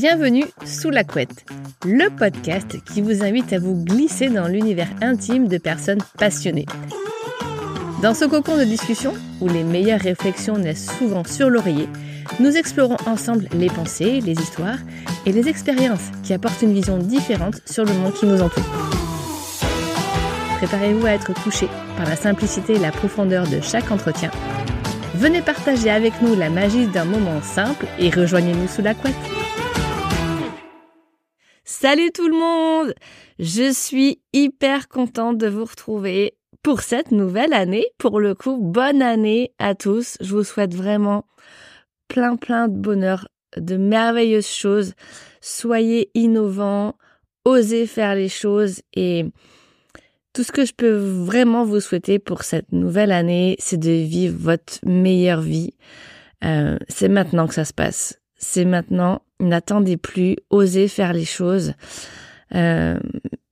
Bienvenue sous la couette, le podcast qui vous invite à vous glisser dans l'univers intime de personnes passionnées. Dans ce cocon de discussion, où les meilleures réflexions naissent souvent sur l'oreiller, nous explorons ensemble les pensées, les histoires et les expériences qui apportent une vision différente sur le monde qui nous entoure. Préparez-vous à être touché par la simplicité et la profondeur de chaque entretien. Venez partager avec nous la magie d'un moment simple et rejoignez-nous sous la couette. Salut tout le monde Je suis hyper contente de vous retrouver pour cette nouvelle année. Pour le coup, bonne année à tous. Je vous souhaite vraiment plein plein de bonheur, de merveilleuses choses. Soyez innovants, osez faire les choses et tout ce que je peux vraiment vous souhaiter pour cette nouvelle année, c'est de vivre votre meilleure vie. Euh, c'est maintenant que ça se passe. C'est maintenant. N'attendez plus. Osez faire les choses. Euh,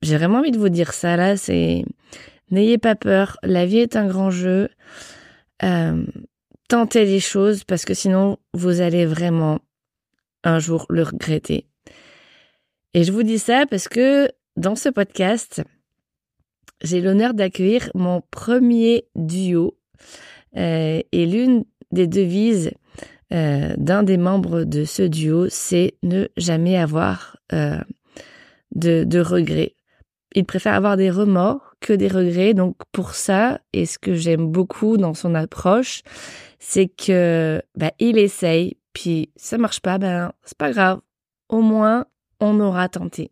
J'ai vraiment envie de vous dire ça là. C'est n'ayez pas peur. La vie est un grand jeu. Euh, tentez les choses parce que sinon vous allez vraiment un jour le regretter. Et je vous dis ça parce que dans ce podcast, j'ai l'honneur d'accueillir mon premier duo euh, et l'une des devises euh, d'un des membres de ce duo, c'est ne jamais avoir euh, de, regrets. Il préfère avoir des remords que des regrets. Donc pour ça, et ce que j'aime beaucoup dans son approche, c'est que bah, il essaye, puis ça marche pas, ben c'est pas grave. Au moins, on aura tenté.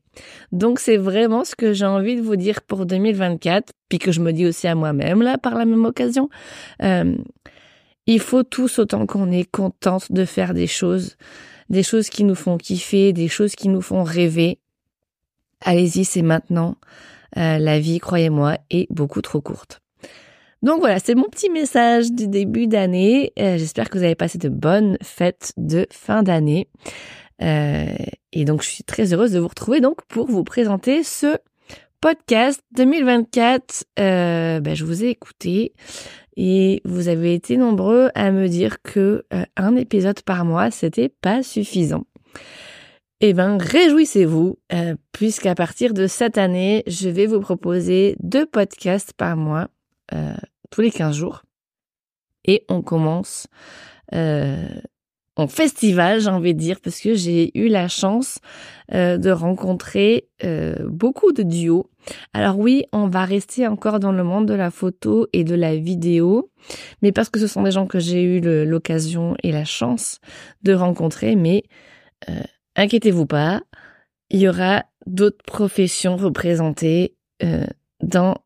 Donc c'est vraiment ce que j'ai envie de vous dire pour 2024, puis que je me dis aussi à moi-même là par la même occasion. Euh, il faut tous autant qu'on est contente de faire des choses, des choses qui nous font kiffer, des choses qui nous font rêver. Allez-y, c'est maintenant. Euh, la vie, croyez-moi, est beaucoup trop courte. Donc voilà, c'est mon petit message du début d'année. Euh, j'espère que vous avez passé de bonnes fêtes de fin d'année. Euh, et donc, je suis très heureuse de vous retrouver donc pour vous présenter ce podcast 2024. Euh, ben, je vous ai écouté et vous avez été nombreux à me dire que euh, un épisode par mois, c'était pas suffisant. Eh ben, réjouissez-vous, euh, puisqu'à partir de cette année, je vais vous proposer deux podcasts par mois, euh, tous les 15 jours. Et on commence en festival, j'ai envie de dire, parce que j'ai eu la chance euh, de rencontrer euh, beaucoup de duos. Alors oui, on va rester encore dans le monde de la photo et de la vidéo, mais parce que ce sont des gens que j'ai eu l'occasion et la chance de rencontrer, mais euh, inquiétez-vous pas, il y aura d'autres professions représentées dans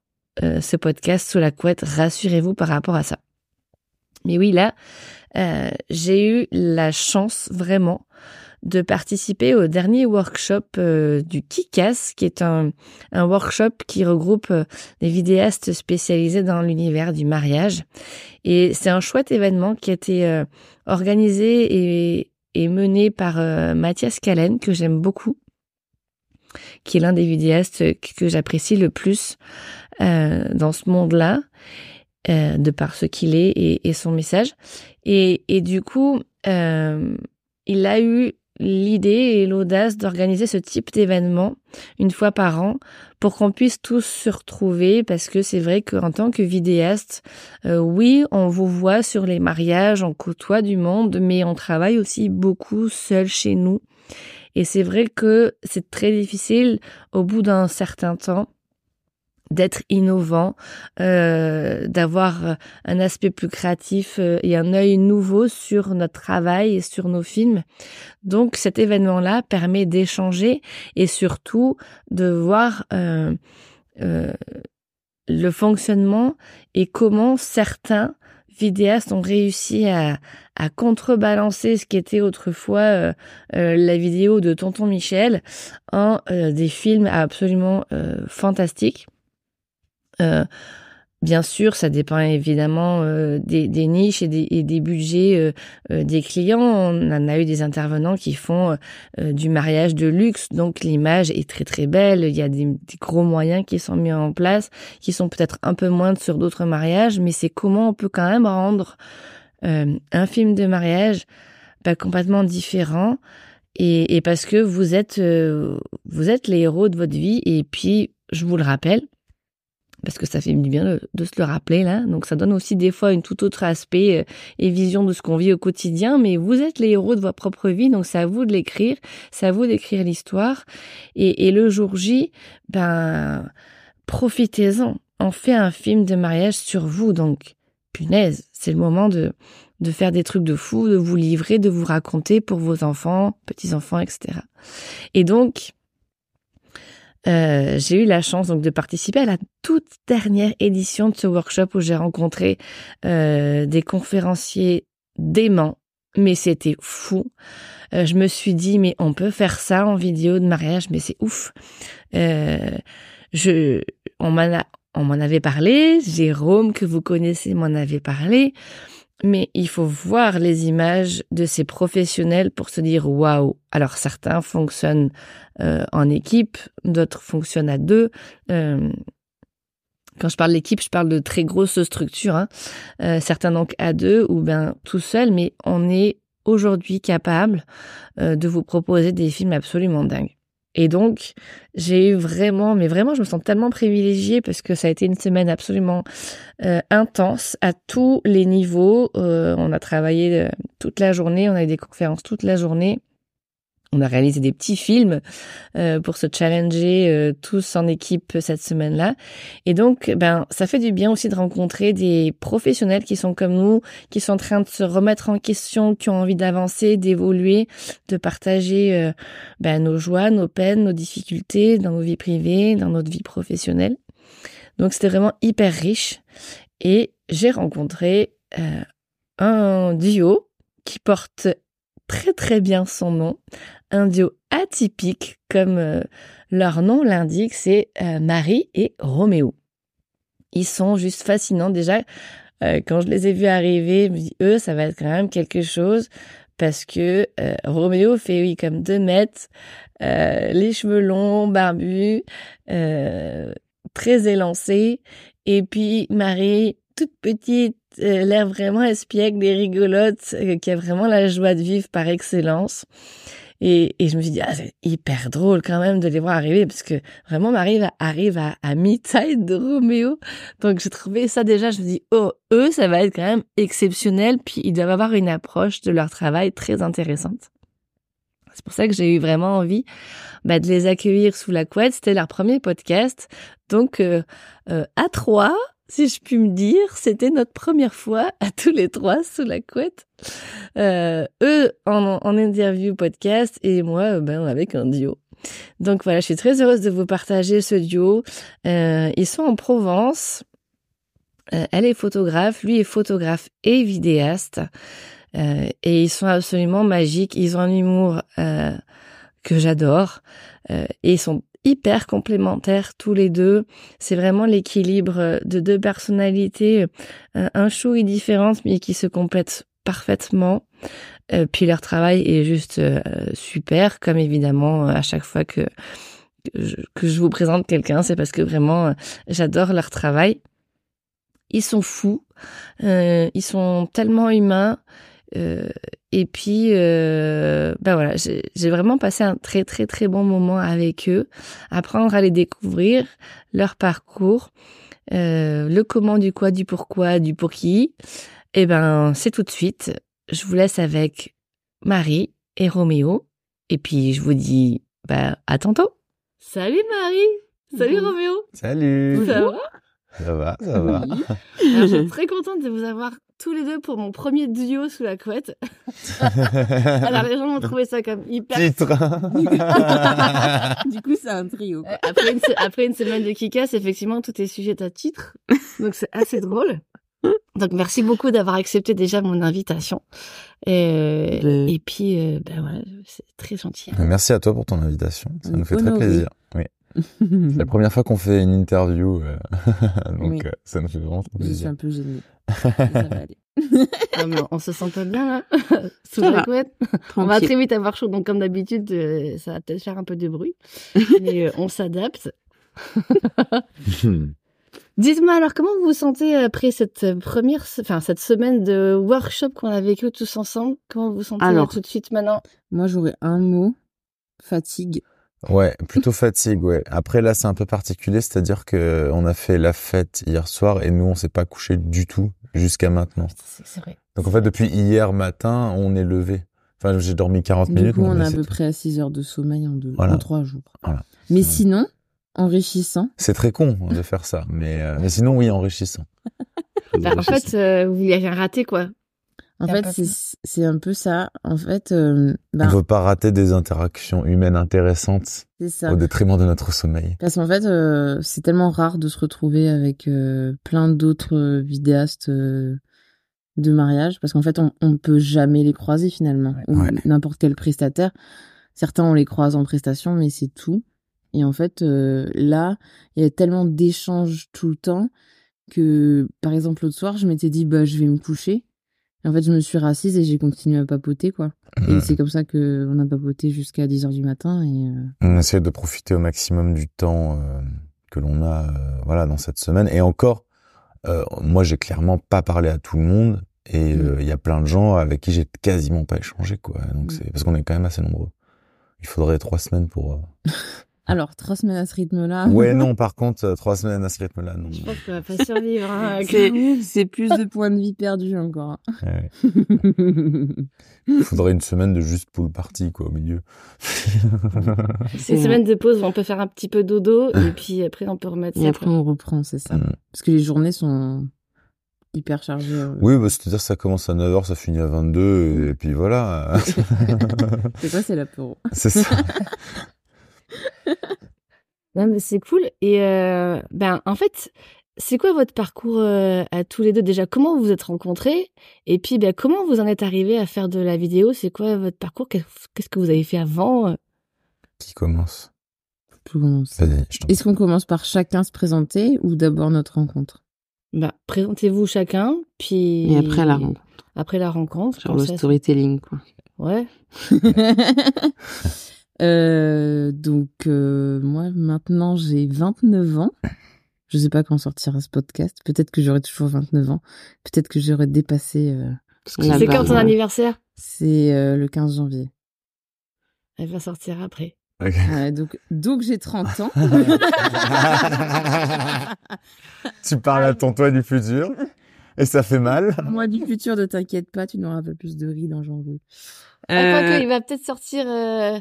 ce podcast sous la couette, rassurez-vous par rapport à ça. Mais oui, là, euh, j'ai eu la chance vraiment de participer au dernier workshop euh, du Kikas, qui est un, un workshop qui regroupe euh, des vidéastes spécialisés dans l'univers du mariage. Et c'est un chouette événement qui a été organisé et, et, mené par Mathias Callen, que j'aime beaucoup, qui est l'un des vidéastes que j'apprécie le plus dans ce monde-là. Euh, de par ce qu'il est et, son message. Et, et du coup, euh, il a eu l'idée et l'audace d'organiser ce type d'événement une fois par an pour qu'on puisse tous se retrouver parce que c'est vrai qu'en tant que vidéaste, euh, oui, on vous voit sur les mariages, on côtoie du monde, mais on travaille aussi beaucoup seul chez nous. Et c'est vrai que c'est très difficile au bout d'un certain temps d'être innovant, euh, d'avoir un aspect plus créatif euh, et un œil nouveau sur notre travail et sur nos films. Donc cet événement-là permet d'échanger et surtout de voir euh, le fonctionnement et comment certains vidéastes ont réussi à, à contrebalancer ce qui était autrefois la vidéo de Tonton Michel en des films absolument fantastiques. Euh, bien sûr, ça dépend évidemment euh, des, niches et des, budgets euh, des clients. On en a eu des intervenants qui font du mariage de luxe, donc l'image est très très belle. Il y a des, gros moyens qui sont mis en place, qui sont peut-être un peu moins sur d'autres mariages, mais c'est comment on peut quand même rendre un film de mariage pas complètement différent et, et parce que vous êtes, euh, vous êtes les héros de votre vie. Et puis, je vous le rappelle, parce que ça fait du bien de, se le rappeler là. Donc ça donne aussi des fois une tout autre aspect euh, et vision de ce qu'on vit au quotidien. Mais vous êtes les héros de votre propre vie, donc c'est à vous de l'écrire, c'est à vous d'écrire l'histoire. Et, et, le jour J, ben profitez-en. On fait un film de mariage sur vous, donc punaise, c'est le moment de de faire des trucs de fou, de vous livrer, de vous raconter pour vos enfants, petits enfants, etc. Et donc euh, j'ai eu la chance donc de participer à la toute dernière édition de ce workshop où j'ai rencontré euh, des conférenciers déments, mais c'était fou. Euh, je me suis dit mais on peut faire ça en vidéo de mariage, mais c'est ouf. Euh, je, on m'en a, on m'en avait parlé. Jérôme que vous connaissez m'en avait parlé mais il faut voir les images de ces professionnels pour se dire waouh. Alors certains fonctionnent euh, en équipe, d'autres fonctionnent à deux. Euh, quand je parle d'équipe, je parle de très grosses structures. Hein. Euh, certains donc à deux ou bien tout seul, mais on est aujourd'hui capable de vous proposer des films absolument dingues. Et donc, j'ai eu vraiment, mais vraiment, je me sens tellement privilégiée parce que ça a été une semaine absolument euh, intense à tous les niveaux. Euh, on a travaillé euh, toute la journée, on a eu des conférences toute la journée. On a réalisé des petits films euh, pour se challenger euh, tous en équipe cette semaine-là. Et donc, ben, ça fait du bien aussi de rencontrer des professionnels qui sont comme nous, qui sont en train de se remettre en question, qui ont envie d'avancer, d'évoluer, de partager euh, ben, nos joies, nos peines, nos difficultés dans nos vies privées, dans notre vie professionnelle. Donc, c'était vraiment hyper riche. Et j'ai rencontré un duo qui porte très très bien son nom, un duo atypique comme euh, leur nom l'indique, c'est euh, Marie et Roméo. Ils sont juste fascinants déjà. Euh, quand je les ai vus arriver, je me dis eux, ça va être quand même quelque chose parce que Roméo fait oui comme deux mètres, les cheveux longs, barbus, très élancé, et puis Marie toute petite, l'air vraiment espiègle et rigolote, qui a vraiment la joie de vivre par excellence. Et, et je me suis dit, ah, c'est hyper drôle quand même de les voir arriver, parce que vraiment, Marie arrive à, à mi-taille de Roméo. Donc, j'ai trouvé ça déjà, je me dis, oh, eux, ça va être quand même exceptionnel, puis ils doivent avoir une approche de leur travail très intéressante. C'est pour ça que j'ai eu vraiment envie bah, de les accueillir sous la couette. C'était leur premier podcast. Donc, euh, euh, à trois, si je puis me dire, c'était notre première fois à tous les trois sous la couette. Euh, eux en, interview podcast et moi euh, ben avec un duo. Donc voilà, je suis très heureuse de vous partager ce duo. Euh, ils sont en Provence. Euh, elle est photographe, lui est photographe et vidéaste. Euh, et ils sont absolument magiques. Ils ont un humour que j'adore. et ils sont hyper complémentaires tous les deux. C'est vraiment l'équilibre de deux personnalités, un chou et différentes, mais qui se complètent parfaitement. Euh, puis leur travail est juste euh, super, comme évidemment à chaque fois que que je, vous présente quelqu'un, c'est parce que vraiment j'adore leur travail. Ils sont fous, ils sont tellement humains. Euh, et puis, euh, ben voilà, j'ai vraiment passé un très très très bon moment avec eux, apprendre à les découvrir, leur parcours, euh, le comment, du quoi, du pourquoi, du pour qui. Et eh ben, c'est tout de suite. Je vous laisse avec Marie et Roméo. Et puis, je vous dis, ben, à tantôt. Salut Marie. Salut Roméo. Salut. Ça va? Ça va, ça va. Alors, je suis très contente de vous avoir tous les deux pour mon premier duo sous la couette. Alors les gens ont trouvé ça comme hyper... Titre Du coup, c'est un trio. Euh, après, une, après une semaine de Kikas, effectivement, tout est sujet à titre. Donc c'est assez drôle. Donc merci beaucoup d'avoir accepté déjà mon invitation. Et, et puis, euh, ben voilà, c'est très gentil. Merci à toi pour ton invitation. Ça nous fait très plaisir. Oui. C'est la première fois qu'on fait une interview, euh, donc Oui. euh, ça nous fait vraiment très Je suis plaisir. un peu gênée. Ça va aller. Ah, mais on se sent pas bien là Sous Ça la va. couette On va très vite avoir chaud, donc comme d'habitude, euh, ça va peut-être faire un peu de bruit. mais euh, on s'adapte. Dites-moi alors comment vous vous sentez après cette première, enfin cette semaine de workshop qu'on a vécu tous ensemble? Comment vous vous sentez Alors. tout de suite maintenant? Moi, j'aurais un mot. Fatigue. Ouais, plutôt fatigue, ouais. Après là, c'est un peu particulier, c'est-à-dire que on a fait la fête hier soir et nous, on s'est pas couché du tout jusqu'à maintenant. C'est vrai. Donc en fait, depuis hier matin, on est levé. Enfin, j'ai dormi 40 Du minutes. coup, on est à peu tout. près à 6 heures de sommeil en, deux, Voilà. en 3 jours. Voilà. Mais Ouais. sinon, enrichissant. C'est très con de faire ça, mais euh, mais sinon, oui, enrichissant. Bah, en fait, euh, vous n'avez rien raté quoi. En fait, c'est un peu ça. En fait, euh, ben, on veut pas rater des interactions humaines intéressantes ça. au détriment de notre sommeil. Parce qu'en fait, euh, c'est tellement rare de se retrouver avec euh, plein d'autres euh, vidéastes euh, de mariage, parce qu'en fait, on, on peut jamais les croiser finalement. Ou Ouais. n'importe quel prestataire. Certains, on les croise en prestation, mais c'est tout. Et en fait, euh, là, il y a tellement d'échanges tout le temps que, par exemple, l'autre soir, je m'étais dit, bah, je vais me coucher. Et en fait, je me suis rassise et j'ai continué à papoter, quoi. Et Mm. c'est comme ça que on a papoté jusqu'à 10 heures du matin. Et euh, On essaie de profiter au maximum du temps euh, que l'on a, euh, voilà, dans cette semaine. Et encore, euh, moi, j'ai clairement pas parlé à tout le monde. Et Mm. il y a plein de gens avec qui j'ai quasiment pas échangé, quoi. Donc Mm. c'est parce qu'on est quand même assez nombreux. Il faudrait trois semaines pour. Alors, trois semaines à ce rythme-là. Ouais, non. Par contre, euh, trois semaines à ce rythme-là, non. Je pense qu'on va pas survivre. hein, C'est, plus de points de vie perdus encore. Ouais. Il faudrait une semaine de juste pool party, quoi, au milieu. C'est une semaine de pause où on peut faire un petit peu dodo et puis après on peut remettre Et ça. après, on reprend, c'est ça. Mm. Parce que les journées sont hyper chargées. euh. Oui, bah, c'est-à-dire ça commence à 9h, ça finit à 22, et puis voilà. C'est quoi, c'est l'apéro c'est ça. Non, mais c'est cool. Et euh, ben, en fait, c'est quoi votre parcours euh, à tous les deux déjà? Comment vous vous êtes rencontrés? Et puis, ben, comment vous en êtes arrivés à faire de la vidéo? C'est quoi votre parcours? Qu'est- Qu'est-ce que vous avez fait avant Qui commence? Est-ce qu'on commence par chacun se présenter ou d'abord notre rencontre? Ben, Présentez-vous chacun, puis Et après la rencontre. Après la rencontre, Genre le ça, storytelling, quoi. Ouais. Euh, donc, euh, moi, maintenant, j'ai 29 ans. Je sais pas quand sortira ce podcast. Peut-être que j'aurai toujours 29 ans. Peut-être que j'aurai dépassé. euh, C'est quand ton anniversaire? C'est euh, le 15 janvier. Elle va sortir après. Ouais, donc, donc j'ai 30 ans. tu parles à ton toi du futur et ça fait mal. Moi, du futur, ne t'inquiète pas, tu n'auras pas plus de rides en janvier. Crois Euh, qu'il va peut-être sortir euh,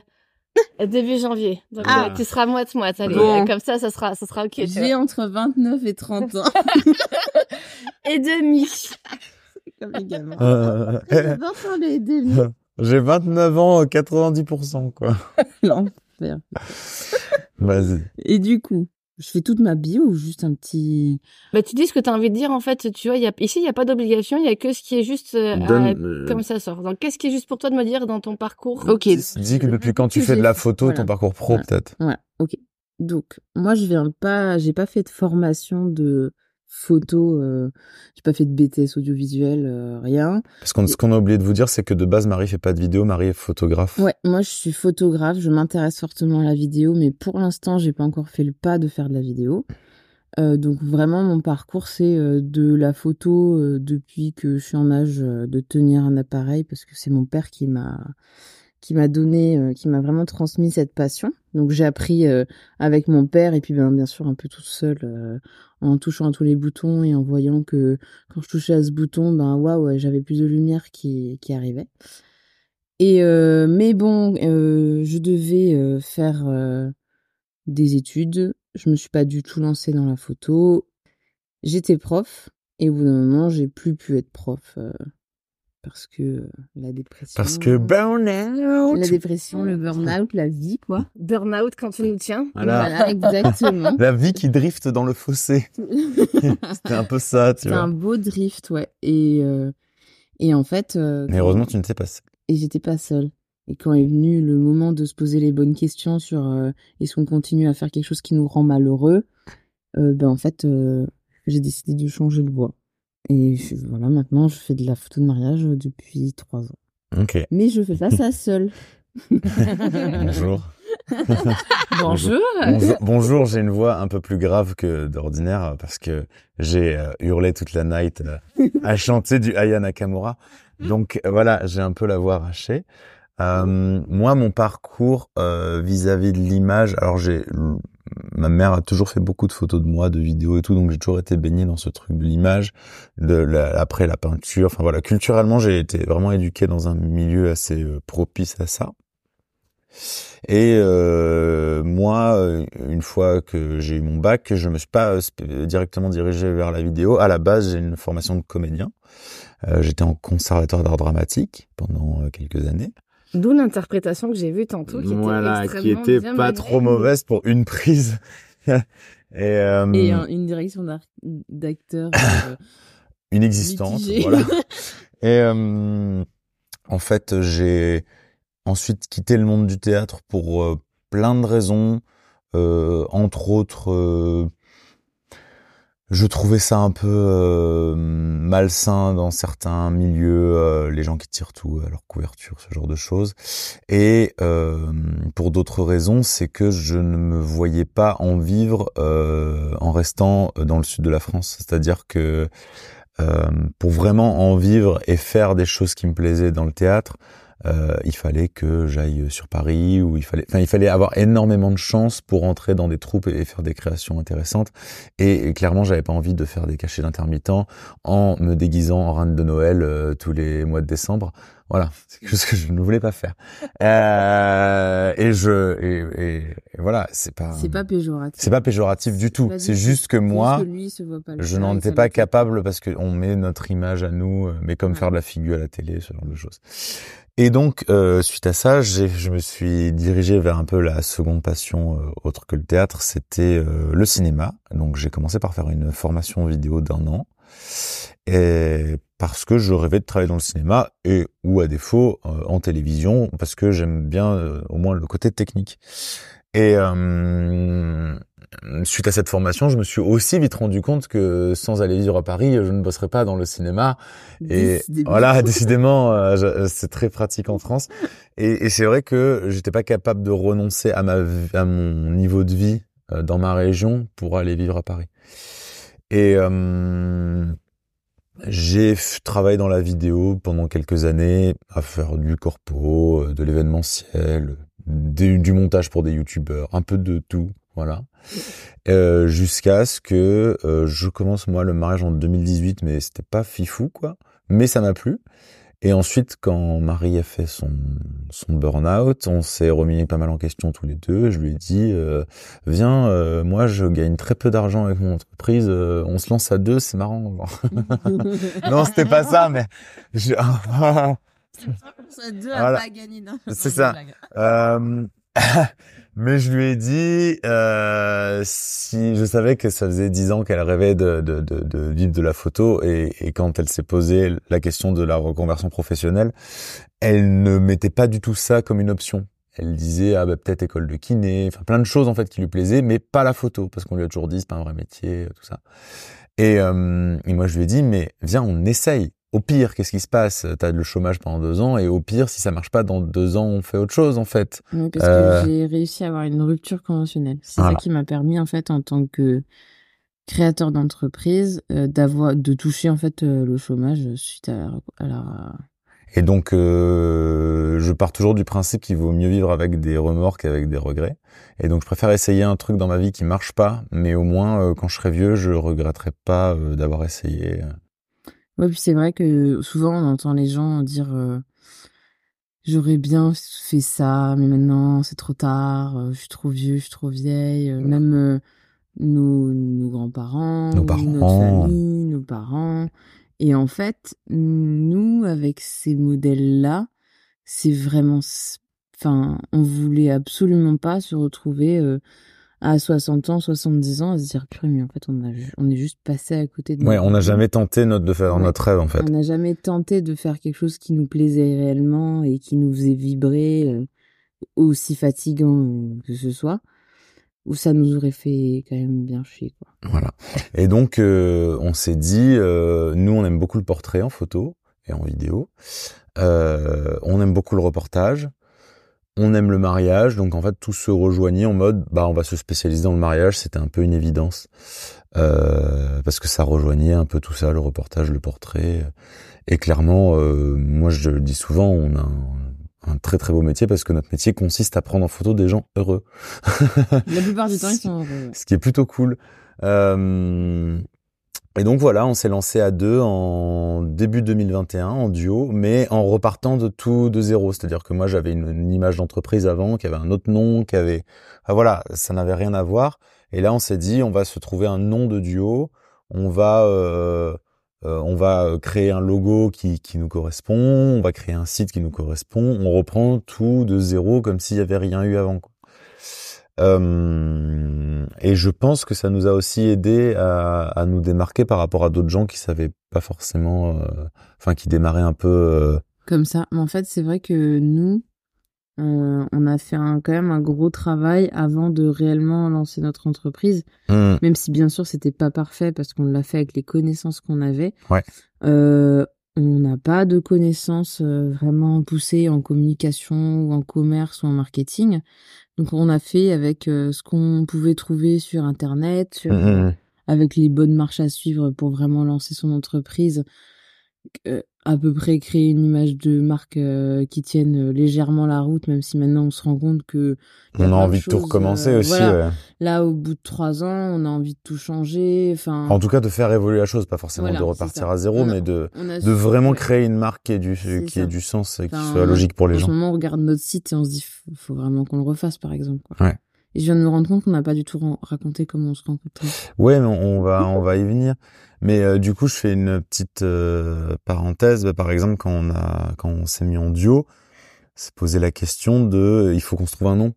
début janvier. Donc Ah. euh, tu seras moite-moite. Allez, Bon. euh, comme ça, ça sera, ça sera ok. J'ai entre 29 et 30 ans. Et demi. Comme les gamins. Euh, J'ai 20 ans les demi. J'ai 29 ans, 90%, quoi. L'enfer. Vas-y. Et du coup, je fais toute ma bio ou juste un petit... Bah, tu dis ce que tu as envie de dire, en fait. Tu vois, il y a, ici, il n'y a pas d'obligation. Il y a que ce qui est juste euh, à- comme ça sort. Donc, qu'est-ce qui est juste pour toi de me dire dans ton parcours? Ok. Dis que depuis quand tu fais de la photo, voilà. ton parcours pro, Voilà. peut-être? Ouais, ok. Donc, moi, je viens pas, j'ai pas fait de formation de photo, euh, j'ai pas fait de BTS audiovisuel, euh, rien. Parce que ce qu'on a oublié de vous dire, c'est que de base, Marie fait pas de vidéo, Marie est photographe. Ouais, moi, je suis photographe, je m'intéresse fortement à la vidéo, mais pour l'instant, j'ai pas encore fait le pas de faire de la vidéo. Euh, donc vraiment, mon parcours, c'est euh, de la photo depuis que je suis en âge de tenir un appareil, parce que c'est mon père qui m'a qui m'a donné, euh, qui m'a vraiment transmis cette passion. Donc j'ai appris euh, avec mon père et puis ben, bien sûr un peu toute seule euh, en touchant à tous les boutons et en voyant que quand je touchais à ce bouton, ben waouh, j'avais plus de lumière qui arrivait. Et mais bon, je devais faire des études. Je me suis pas du tout lancée dans la photo. J'étais prof et au bout d'un moment, j'ai plus pu être prof parce que euh, la dépression. Parce que burn out. la dépression, le burn-out, la vie, quoi. Burnout quand tu nous tiens. Voilà. exactement. La vie qui drifte dans le fossé. C'était un peu ça, tu vois. un beau drift, ouais. Et euh, et en fait. euh, Mais heureusement, tu ne sais pas ça. et j'étais pas seule. Et quand est venu le moment de se poser les bonnes questions sur euh, est-ce qu'on continue à faire quelque chose qui nous rend malheureux, euh, ben en fait euh, j'ai décidé de changer de voie. Et je- voilà, maintenant je fais de la photo de mariage depuis trois ans. Ok. Mais je fais pas ça seule. Bonjour. bonjour. bonjour. Bonjour, j'ai une voix un peu plus grave que d'ordinaire parce que j'ai euh, hurlé toute la night euh, à chanter du Aya Nakamura. Donc voilà, j'ai un peu la voix arrachée. Euh, moi, mon parcours vis-à-vis de l'image, alors j'ai ma mère a toujours fait beaucoup de photos de moi, de vidéos et tout, donc j'ai toujours été baigné dans ce truc de l'image, de la, après la peinture. Enfin voilà, culturellement, j'ai été vraiment éduqué dans un milieu assez euh, propice à ça. Et euh, moi, euh, une fois que j'ai eu mon bac, je me suis pas directement dirigé vers la vidéo. À la base, j'ai une formation de comédien. J'étais en conservatoire d'art dramatique pendant quelques années. D'où l'interprétation que j'ai vue tantôt, qui voilà, était qui était pas trop mauvaise pour une prise. et, euh, et une direction d'acteur euh, inexistante, voilà. et euh, en fait, j'ai ensuite quitté le monde du théâtre pour euh, plein de raisons, entre autres je trouvais ça un peu euh, malsain dans certains milieux, euh, les gens qui tirent tout à leur couverture, ce genre de choses. Et euh, pour d'autres raisons, c'est que je ne me voyais pas en vivre en restant dans le sud de la France. C'est-à-dire que pour vraiment en vivre et faire des choses qui me plaisaient dans le théâtre, euh, il fallait que j'aille sur Paris ou il fallait, enfin, il fallait avoir énormément de chance pour entrer dans des troupes et faire des créations intéressantes. Et, clairement, j'avais pas envie de faire des cachets d'intermittent en me déguisant en reine de Noël euh, tous les mois de décembre. Voilà, c'est quelque chose que je ne voulais pas faire. Euh, et je et, et, voilà, c'est pas c'est pas péjoratif. C'est pas péjoratif du tout. C'est juste que moi, je n'en étais pas capable parce qu'on met notre image à nous, euh, mais comme faire de la figure à la télé, ce genre de choses. Et donc, euh, suite à ça, je me suis dirigé vers un peu la seconde passion euh, autre que le théâtre, c'était le cinéma. Donc, j'ai commencé par faire une formation vidéo d'un an, et parce que je rêvais de travailler dans le cinéma et ou à défaut en télévision, parce que j'aime bien au moins le côté technique. Et suite à cette formation, je me suis aussi vite rendu compte que sans aller vivre à Paris, je ne bosserais pas dans le cinéma. Et voilà, décidément, euh, c'est très pratique en France. Et, et c'est vrai que j'étais pas capable de renoncer à ma à mon niveau de vie euh, dans ma région pour aller vivre à Paris. Et euh, j'ai travaillé dans la vidéo pendant quelques années à faire du corpo, de l'événementiel, du montage pour des youtubeurs, un peu de tout. Voilà. Euh, Jusqu'à ce que euh, je commence moi le mariage en 2018, mais c'était pas fifou quoi. Mais ça m'a plu. Et ensuite, quand Marie a fait son, son burn-out, on s'est remis pas mal en question tous les deux. Je lui ai dit, euh, viens, euh, moi je gagne très peu d'argent avec mon entreprise, on se lance à deux, c'est marrant. non, c'était pas ça, mais... Je... C'est ça. Euh, mais je lui ai dit euh, si je savais que ça faisait dix ans qu'elle rêvait de, de, de, de, vivre de la photo et, et quand elle s'est posé la question de la reconversion professionnelle, elle ne mettait pas du tout ça comme une option. Elle disait ah bah, peut-être école de kiné, enfin plein de choses en fait qui lui plaisaient, mais pas la photo parce qu'on lui a toujours dit c'est pas un vrai métier, tout ça. Et, euh, et moi je lui ai dit mais viens on essaye au pire, qu'est-ce qui se passe? T'as le chômage pendant deux ans, et au pire, si ça marche pas dans deux ans, on fait autre chose en fait. Oui, parce que euh, j'ai réussi à avoir une rupture conventionnelle. C'est ça qui m'a permis en fait, en tant que créateur d'entreprise, euh, d'avoir, de toucher en fait euh, le chômage suite à, la. Et donc, je pars toujours du principe qu'il vaut mieux vivre avec des remords qu'avec des regrets. Et donc, je préfère essayer un truc dans ma vie qui marche pas, mais au moins, quand je serai vieux, je regretterai pas d'avoir essayé. Ouais, puis c'est vrai que souvent on entend les gens dire euh, j'aurais bien fait ça, mais maintenant c'est trop tard, euh, je suis trop vieux, je suis trop vieille. Euh, même nos, nos grands-parents, nos parents. notre famille, nos parents. Et en fait, nous, avec ces modèles-là, c'est vraiment, enfin, on voulait absolument pas se retrouver à 60 ans, 70 ans, à se dire purée, mais en fait, on, a, on est juste passé à côté de. Ouais, on n'a jamais tenté notre, de faire notre rêve, en fait. On n'a jamais tenté de faire quelque chose qui nous plaisait réellement et qui nous faisait vibrer, euh, aussi fatigant euh, que ce soit, où ça nous aurait fait quand même bien chier, quoi. Voilà. Et donc, euh, on s'est dit, nous, on aime beaucoup le portrait en photo et en vidéo. on aime beaucoup le reportage. On aime le mariage, donc en fait tout se rejoignait en mode bah on va se spécialiser dans le mariage, c'était un peu une évidence euh, parce que ça rejoignait un peu tout ça, le reportage, le portrait, et clairement euh, moi je le dis souvent, on a un, très très beau métier parce que notre métier consiste à prendre en photo des gens heureux. La plupart du temps ils sont heureux. Ce qui est plutôt cool. Euh, et donc voilà, on s'est lancé à deux en début 2021 en duo, mais en repartant de tout de zéro. C'est-à-dire que moi j'avais une, image d'entreprise avant, qui avait un autre nom, qui avait, voilà, ça n'avait rien à voir. Et là on s'est dit, on va se trouver un nom de duo, on va, euh, euh, on va créer un logo qui, qui nous correspond, on va créer un site qui nous correspond. On reprend tout de zéro comme s'il y avait rien eu avant. Euh, et je pense que ça nous a aussi aidé à, à nous démarquer par rapport à d'autres gens qui savaient pas forcément, euh, enfin qui démarraient un peu euh, comme ça. Mais en fait, c'est vrai que nous, on a fait un, quand même un gros travail avant de réellement lancer notre entreprise. Mmh. Même si bien sûr c'était pas parfait parce qu'on l'a fait avec les connaissances qu'on avait. Ouais. On n'a pas de connaissances vraiment poussées en communication ou en commerce ou en marketing. Donc on a fait avec euh, ce qu'on pouvait trouver sur internet, mmh, mmh. avec les bonnes marches à suivre pour vraiment lancer son entreprise, euh, à peu près créer une image de marque euh, qui tienne euh, légèrement la route, même si maintenant on se rend compte que on a envie de, tout recommencer euh, aussi. Là, au bout de trois ans, on a envie de tout changer. Enfin, en tout cas, de faire évoluer la chose, pas forcément de repartir à zéro, mais de de vraiment créer une marque qui ait du qui ait du sens et qui soit logique pour les gens. En ce moment, on regarde notre site et on se dit, faut, faut vraiment qu'on le refasse, par exemple. Quoi. Ouais. Et je viens de me rendre compte qu'on n'a pas du tout raconté comment on se rencontrait. Ouais, mais on va on va y venir. Mais euh, du coup, je fais une petite euh, parenthèse. Bah, par exemple, quand on a quand on s'est mis en duo, c'est posé la question de il faut qu'on se trouve un nom.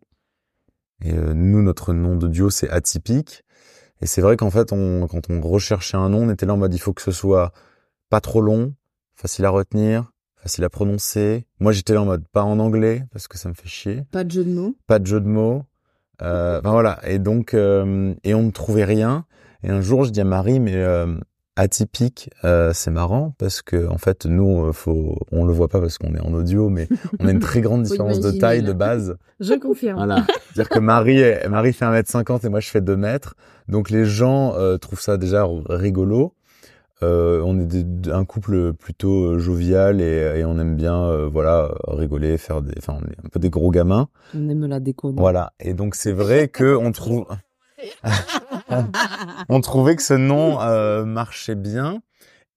Et euh, nous, notre nom de duo, c'est atypique. Et c'est vrai qu'en fait, on, quand on recherchait un nom, on était là en mode il faut que ce soit pas trop long, facile à retenir, facile à prononcer. Moi, j'étais là en mode pas en anglais parce que ça me fait chier. Pas de jeu de mots. Pas de jeu de mots. Euh, voilà. Et donc, euh, et on ne trouvait rien. Et un jour, je dis à Marie, mais euh, atypique, euh, c'est marrant parce que en fait, nous, euh, faut, on le voit pas parce qu'on est en audio, mais on a une très grande différence de taille de base. Je confirme. Voilà. C'est-à-dire que Marie, Marie fait 1m50 et moi je fais 2 mètres. Donc les gens trouvent ça déjà rigolo. Euh, on est un couple plutôt euh, jovial et, on aime bien, euh, voilà, rigoler, faire des, enfin, on est un peu des gros gamins. On aime la déco. Voilà. Et donc c'est vrai que on trouve, on trouvait que ce nom marchait bien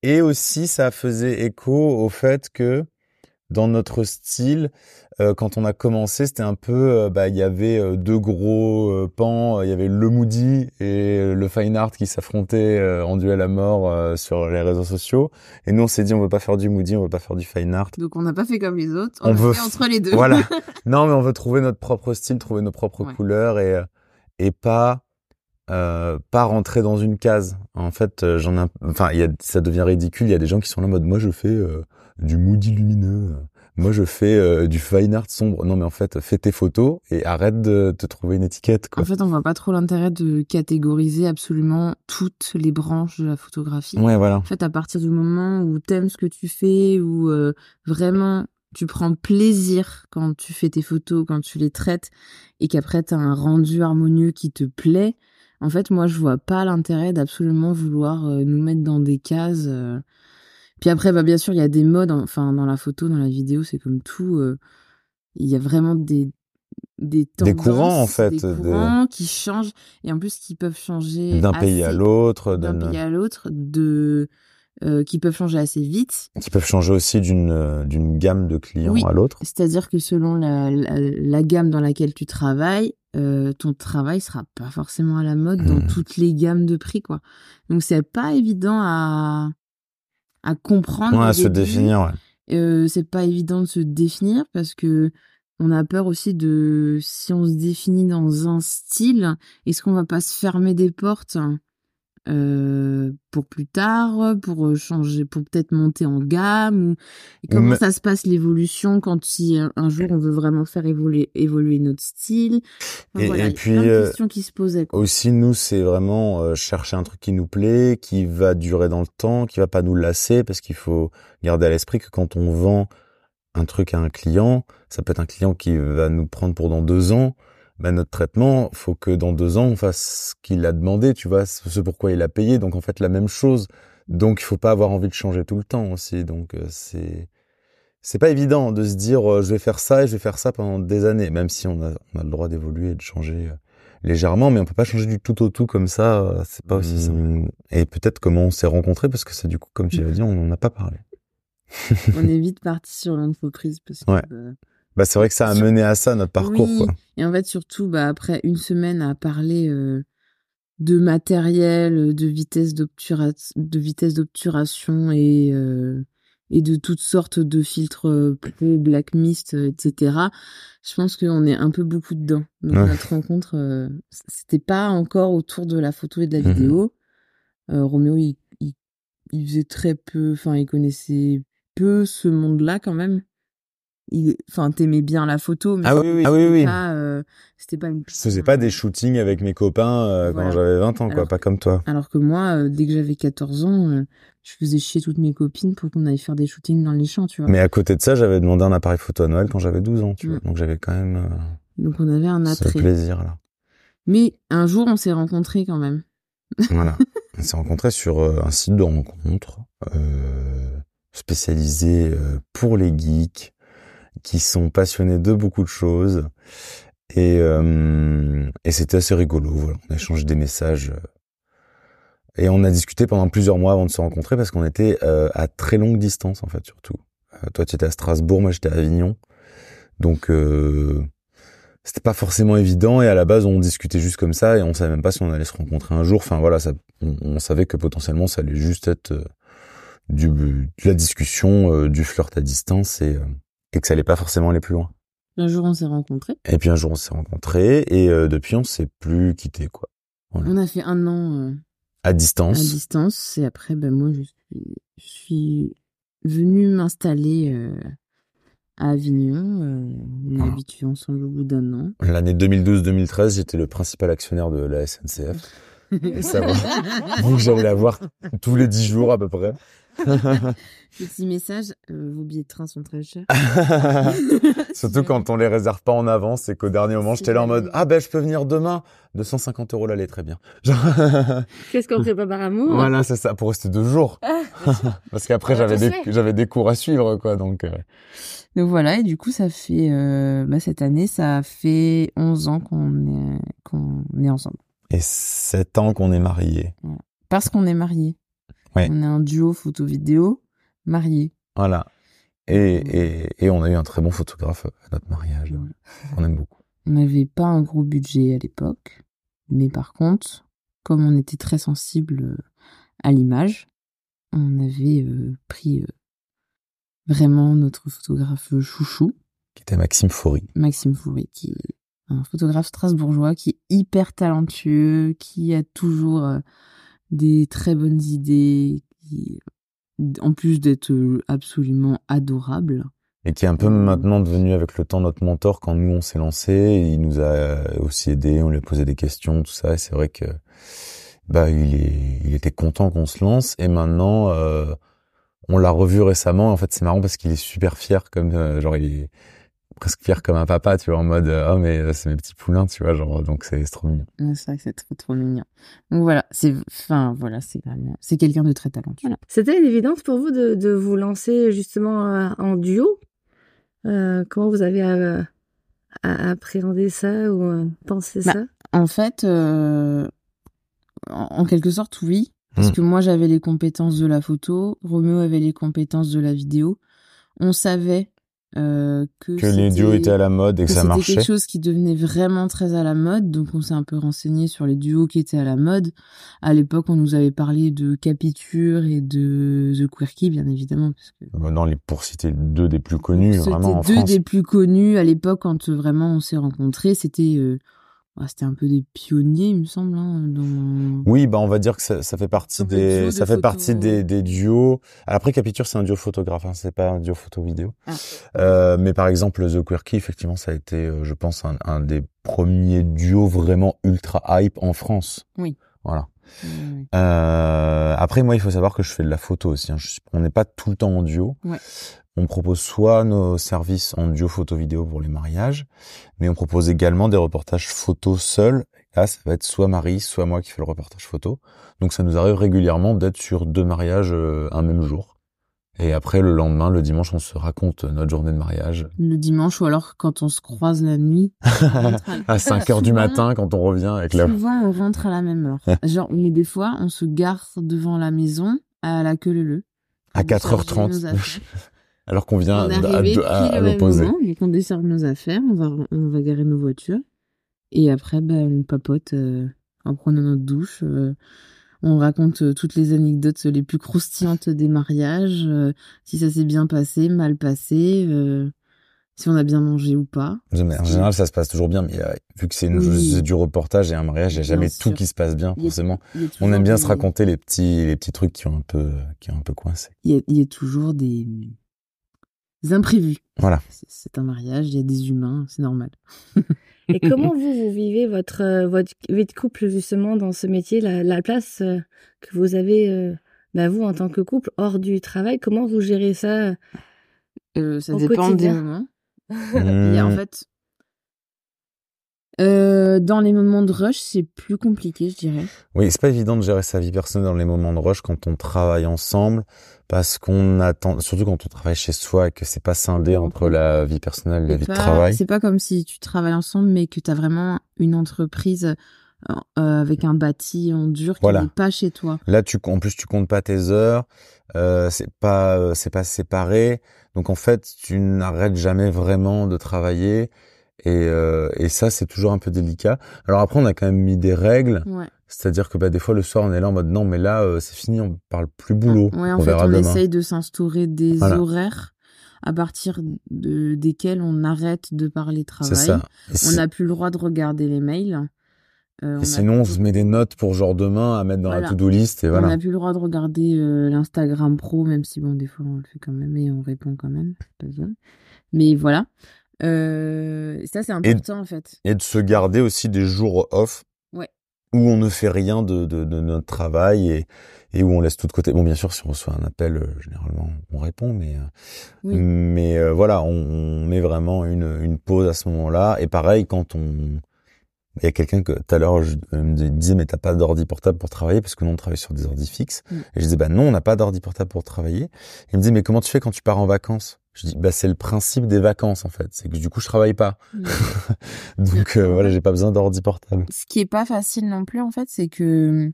et aussi ça faisait écho au fait que dans notre style, euh, quand on a commencé, c'était un peu, euh, bah, il y avait euh, deux gros pans, il y avait le Moody et le Fine Art qui s'affrontaient en duel à mort sur les réseaux sociaux. Et nous, on s'est dit, on veut pas faire du Moody, on veut pas faire du Fine Art. Donc, on n'a pas fait comme les autres. On, veut entre les deux. Voilà. non, mais on veut trouver notre propre style, trouver nos propres couleurs et et pas pas rentrer dans une case. En fait, j'en ai, enfin, y a, ça devient ridicule. Il y a des gens qui sont là en mode, moi, je fais du moody lumineux. Moi, je fais euh, du fine art sombre. Non, mais en fait, fais tes photos et arrête de te trouver une étiquette. Quoi. En fait, on voit pas trop l'intérêt de catégoriser absolument toutes les branches de la photographie. Ouais, voilà. En fait, à partir du moment où t'aimes ce que tu fais, ou euh, vraiment tu prends plaisir quand tu fais tes photos, quand tu les traites, et qu'après t'as un rendu harmonieux qui te plaît. En fait, moi, je vois pas l'intérêt d'absolument vouloir euh, nous mettre dans des cases. Puis après, bah, bien sûr, il y a des modes, enfin, dans la photo, dans la vidéo, c'est comme tout. Euh, il y a vraiment des, des tendances. Des courants, en fait. Des courants qui changent, et en plus, qui peuvent changer. D'un pays à l'autre. D'un pays à l'autre, de. Euh, qui peuvent changer assez vite. Qui peuvent changer aussi d'une euh, d'une gamme de clients à l'autre. C'est-à-dire que selon la, la, gamme dans laquelle tu travailles, euh, ton travail sera pas forcément à la mode dans mmh. toutes les gammes de prix, quoi. Donc c'est pas évident à à comprendre. à se définir, ouais. Euh, c'est pas évident de se définir parce que on a peur aussi de si on se définit dans un style, est-ce qu'on va pas se fermer des portes? Euh, pour plus tard, pour changer, pour peut-être monter en gamme ou comment ça se passe l'évolution quand si un, jour on veut vraiment faire évoluer évoluer notre style? et, puis euh, qui se posaient. Aussi nous c'est vraiment euh, chercher un truc qui nous plaît, qui va durer dans le temps, qui va pas nous lasser parce qu'il faut garder à l'esprit que quand on vend un truc à un client, ça peut être un client qui va nous prendre pour dans deux ans. Ben notre traitement, faut que dans deux ans on fasse ce qu'il a demandé, tu vois, ce pourquoi il a payé. Donc en fait la même chose. Donc il faut pas avoir envie de changer tout le temps aussi. Donc euh, c'est c'est pas évident de se dire euh, je vais faire ça et je vais faire ça pendant des années, même si on a on a le droit d'évoluer et de changer euh, légèrement, mais on peut pas changer du tout au tout comme ça. C'est pas aussi simple. Mmh. Et peut-être comment on s'est rencontrés parce que c'est du coup comme tu l'as dit, on n'en a pas parlé. on est vite parti sur l'entreprise parce que. Ouais. Bah, c'est vrai que ça a mené à ça notre parcours quoi. Et en fait surtout bah après une semaine à parler euh, de matériel, de vitesse d'obturation, de vitesse d'obturation et euh, et de toutes sortes de filtres euh, pro, black mist, etc. Je pense qu'on est un peu beaucoup dedans. Donc notre rencontre, c'était pas encore autour de la photo et de la mmh vidéo. Roméo, il, il, il, faisait très peu, enfin, il connaissait peu ce monde-là quand même enfin t'aimais bien la photo mais ah oui oui ah oui, oui. Pas, euh, c'était pas une je faisais pas des shootings avec mes copains euh, quand j'avais 20 ans quoi pas comme toi. alors que moi euh, dès que j'avais 14 ans je faisais chier toutes mes copines pour qu'on aille faire des shootings dans les champs tu vois. Mais à côté de ça j'avais demandé un appareil photo à Noël quand j'avais 12 ans tu vois. Mm. donc j'avais quand même donc on avait un attrait. ce plaisir là. Mais un jour on s'est rencontrés quand même. Voilà. On s'est rencontrés sur un site de rencontre spécialisé pour les geeks qui sont passionnés de beaucoup de choses. Et, euh, et c'était assez rigolo. Voilà. On a échangé des messages. Euh, et on a discuté pendant plusieurs mois avant de se rencontrer parce qu'on était euh, à très longue distance, en fait, surtout. toi, tu étais à Strasbourg, moi, j'étais à Avignon. Donc, c'était pas forcément évident. Et à la base, on discutait juste comme ça et on savait même pas si on allait se rencontrer un jour. Enfin, voilà, ça, on, savait que potentiellement, ça allait juste être du, de la discussion, du flirt à distance et et que ça allait pas forcément aller plus loin. Un jour on s'est rencontrés. Et puis un jour on s'est rencontrés et euh, depuis on s'est plus quitté quoi. On a fait un an euh, à distance. À distance et après ben moi je suis, je suis venue m'installer euh, à Avignon. on a habitué ensemble au bout d'un an. L'année 2012-2013 j'étais le principal actionnaire de la SNCF. ça va. Donc j'allais la voir tous les dix jours à peu près. Petit message, euh, vos billets de train sont très chers. Surtout quand on les réserve pas en avance et qu'au dernier moment, j'étais là en mode, ah ben je peux venir demain, 250 euros l'aller, très bien. Qu'est-ce qu'on fait pas par amour? Voilà, c'est ça, pour rester deux jours. Ah, Parce qu'après, j'avais des, j'avais des cours à suivre, quoi, donc... Euh. Donc voilà, et du coup, ça fait, euh, bah, cette année, ça fait 11 ans qu'on est, qu'on est ensemble. Et 7 ans qu'on est mariés. Parce qu'on est mariés. On est un duo photo-vidéo marié. Voilà. Et, et, et, on a eu un très bon photographe à notre mariage. On aime beaucoup. On n'avait pas un gros budget à l'époque. Mais par contre, comme on était très sensible euh, à l'image, on avait euh, pris euh, vraiment notre photographe chouchou. Qui était Maxime Faury. Maxime Faury, qui est un photographe strasbourgeois qui est hyper talentueux, qui a toujours des très bonnes idées, qui, en plus d'être euh, absolument adorable. Et qui est un peu euh, maintenant devenu avec le temps notre mentor quand nous on s'est lancé. Il nous a aussi aidé, on lui a posé des questions, tout ça. Et c'est vrai que bah il, est, il était content qu'on se lance. Et maintenant, euh, on l'a revu récemment. En fait, c'est marrant parce qu'il est super fier, comme euh, genre il est, presque fier comme un papa, tu vois, en mode oh mais euh, c'est mes petits poulains, tu vois, genre donc c'est trop mignon. C'est vrai que c'est trop trop mignon. Donc voilà, c'est enfin voilà, c'est c'est quelqu'un de très talentueux. C'était une évidence pour vous de, de vous lancer justement euh, en duo. Euh, comment vous avez euh, appréhendé ça ou pensé bah, ça? En fait, en, en, quelque sorte, oui, parce hmm. que moi j'avais les compétences de la photo, Roméo avait les compétences de la vidéo. On savait euh, que, que les duos étaient à la mode et que, ça marchait. C'était quelque chose qui devenait vraiment très à la mode, donc on s'est un peu renseigné sur les duos qui étaient à la mode. À l'époque, on nous avait parlé de Capiture et de The Quirky, bien évidemment. Parce que... Bah, non, les, pour citer deux des plus connus, vraiment en deux des plus connus à l'époque quand vraiment on s'est rencontrés. C'était euh, ah, c'était un peu des pionniers, il me semble. Hein, dans... Oui, bah on va dire que ça, ça fait partie des, ça fait partie des, des, duos. Après, Capiture, c'est un duo photographe, hein, c'est pas un duo photo-vidéo. Ah. Euh, mais par exemple, The Quirky, effectivement, ça a été, euh, je pense, un, un, des premiers duos vraiment ultra hype en France. Oui. Voilà. Euh, après, moi, il faut savoir que je fais de la photo aussi. Hein. on n'est pas tout le temps en duo. Ouais. on propose soit nos services en duo photo-vidéo pour les mariages, mais on propose également des reportages photos seuls. Là, ça va être soit Marie, soit moi qui fais le reportage photo. Donc ça nous arrive régulièrement d'être sur deux mariages euh, un même jour. Et après, le lendemain, le dimanche, on se raconte notre journée de mariage. Le dimanche, ou alors quand on se croise la nuit. à 5 heures du matin, quand on revient avec la... Souvent, on rentre à la même heure. Genre, mais des fois, on se gare devant la maison à la queue leu À 4h30. alors qu'on vient à, l'opposé. On desserre nos affaires, on va, on va garer nos voitures. Et après, ben, on papote euh, en prenant notre douche. Euh, on raconte euh, toutes les anecdotes les plus croustillantes des mariages, si ça s'est bien passé, mal passé, si on a bien mangé ou pas. En général, ça se passe toujours bien, mais vu que c'est du reportage et un mariage, il n'y a jamais tout qui se passe bien, forcément. on aime bien se raconter les petits, les petits trucs qui ont un peu, qui ont un peu coincé. Il y a, toujours des, imprévus. Voilà. C'est un mariage, il y a des humains, c'est normal. Et comment vous, vous vivez votre, euh, votre vie de couple justement dans ce métier, la, place euh, que vous avez, euh, bah, vous en tant que couple, hors du travail, comment vous gérez ça Ça dépend des moments. en fait, euh, dans les moments de rush, c'est plus compliqué, je dirais. Oui, c'est pas évident de gérer sa vie personnelle dans les moments de rush quand on travaille ensemble, parce qu'on attend, surtout quand on travaille chez soi et que c'est pas scindé entre la vie personnelle et la vie de travail. C'est pas comme si tu travailles ensemble, mais que tu as vraiment une entreprise euh, avec un bâti en dur qui n'est pas chez toi. Là, tu, en plus, tu comptes pas tes heures, euh, c'est pas, euh, c'est pas séparé, donc en fait, tu n'arrêtes jamais vraiment de travailler et, euh, et ça, c'est toujours un peu délicat. Alors après, on a quand même mis des règles. Ouais. C'est-à-dire que bah, des fois, le soir, on est là en mode non, mais là, euh, c'est fini, on parle plus boulot. Ouais, en on fait, on essaye de s'instaurer des horaires à partir de, desquels on arrête de parler travail. Ça. On n'a plus le droit de regarder les mails. Euh, et sinon, on se met des notes pour genre demain à mettre dans la to-do list et voilà. On n'a plus le droit de regarder euh, l'Instagram pro, même si bon, des fois on le fait quand même et on répond quand même. Mais voilà. Euh, ça, c'est important, en fait. Et de se garder aussi des jours off. Ouais. Où on ne fait rien de, de, de, notre travail et, et où on laisse tout de côté. Bon, bien sûr, si on reçoit un appel, euh, généralement, on répond, mais, euh, mais euh, voilà, on, on, met vraiment une, une pause à ce moment-là. Et pareil, quand on, il y a quelqu'un que tout à l'heure je me disais mais t'as pas d'ordi portable pour travailler parce que nous on travaille sur des ordi fixes. Mm. Et je disais bah non on n'a pas d'ordi portable pour travailler. Il me dit mais comment tu fais quand tu pars en vacances? Je dis bah c'est le principe des vacances en fait, c'est que du coup je travaille pas. Mm. Donc euh, voilà j'ai pas besoin d'ordi portable. Ce qui est pas facile non plus en fait c'est que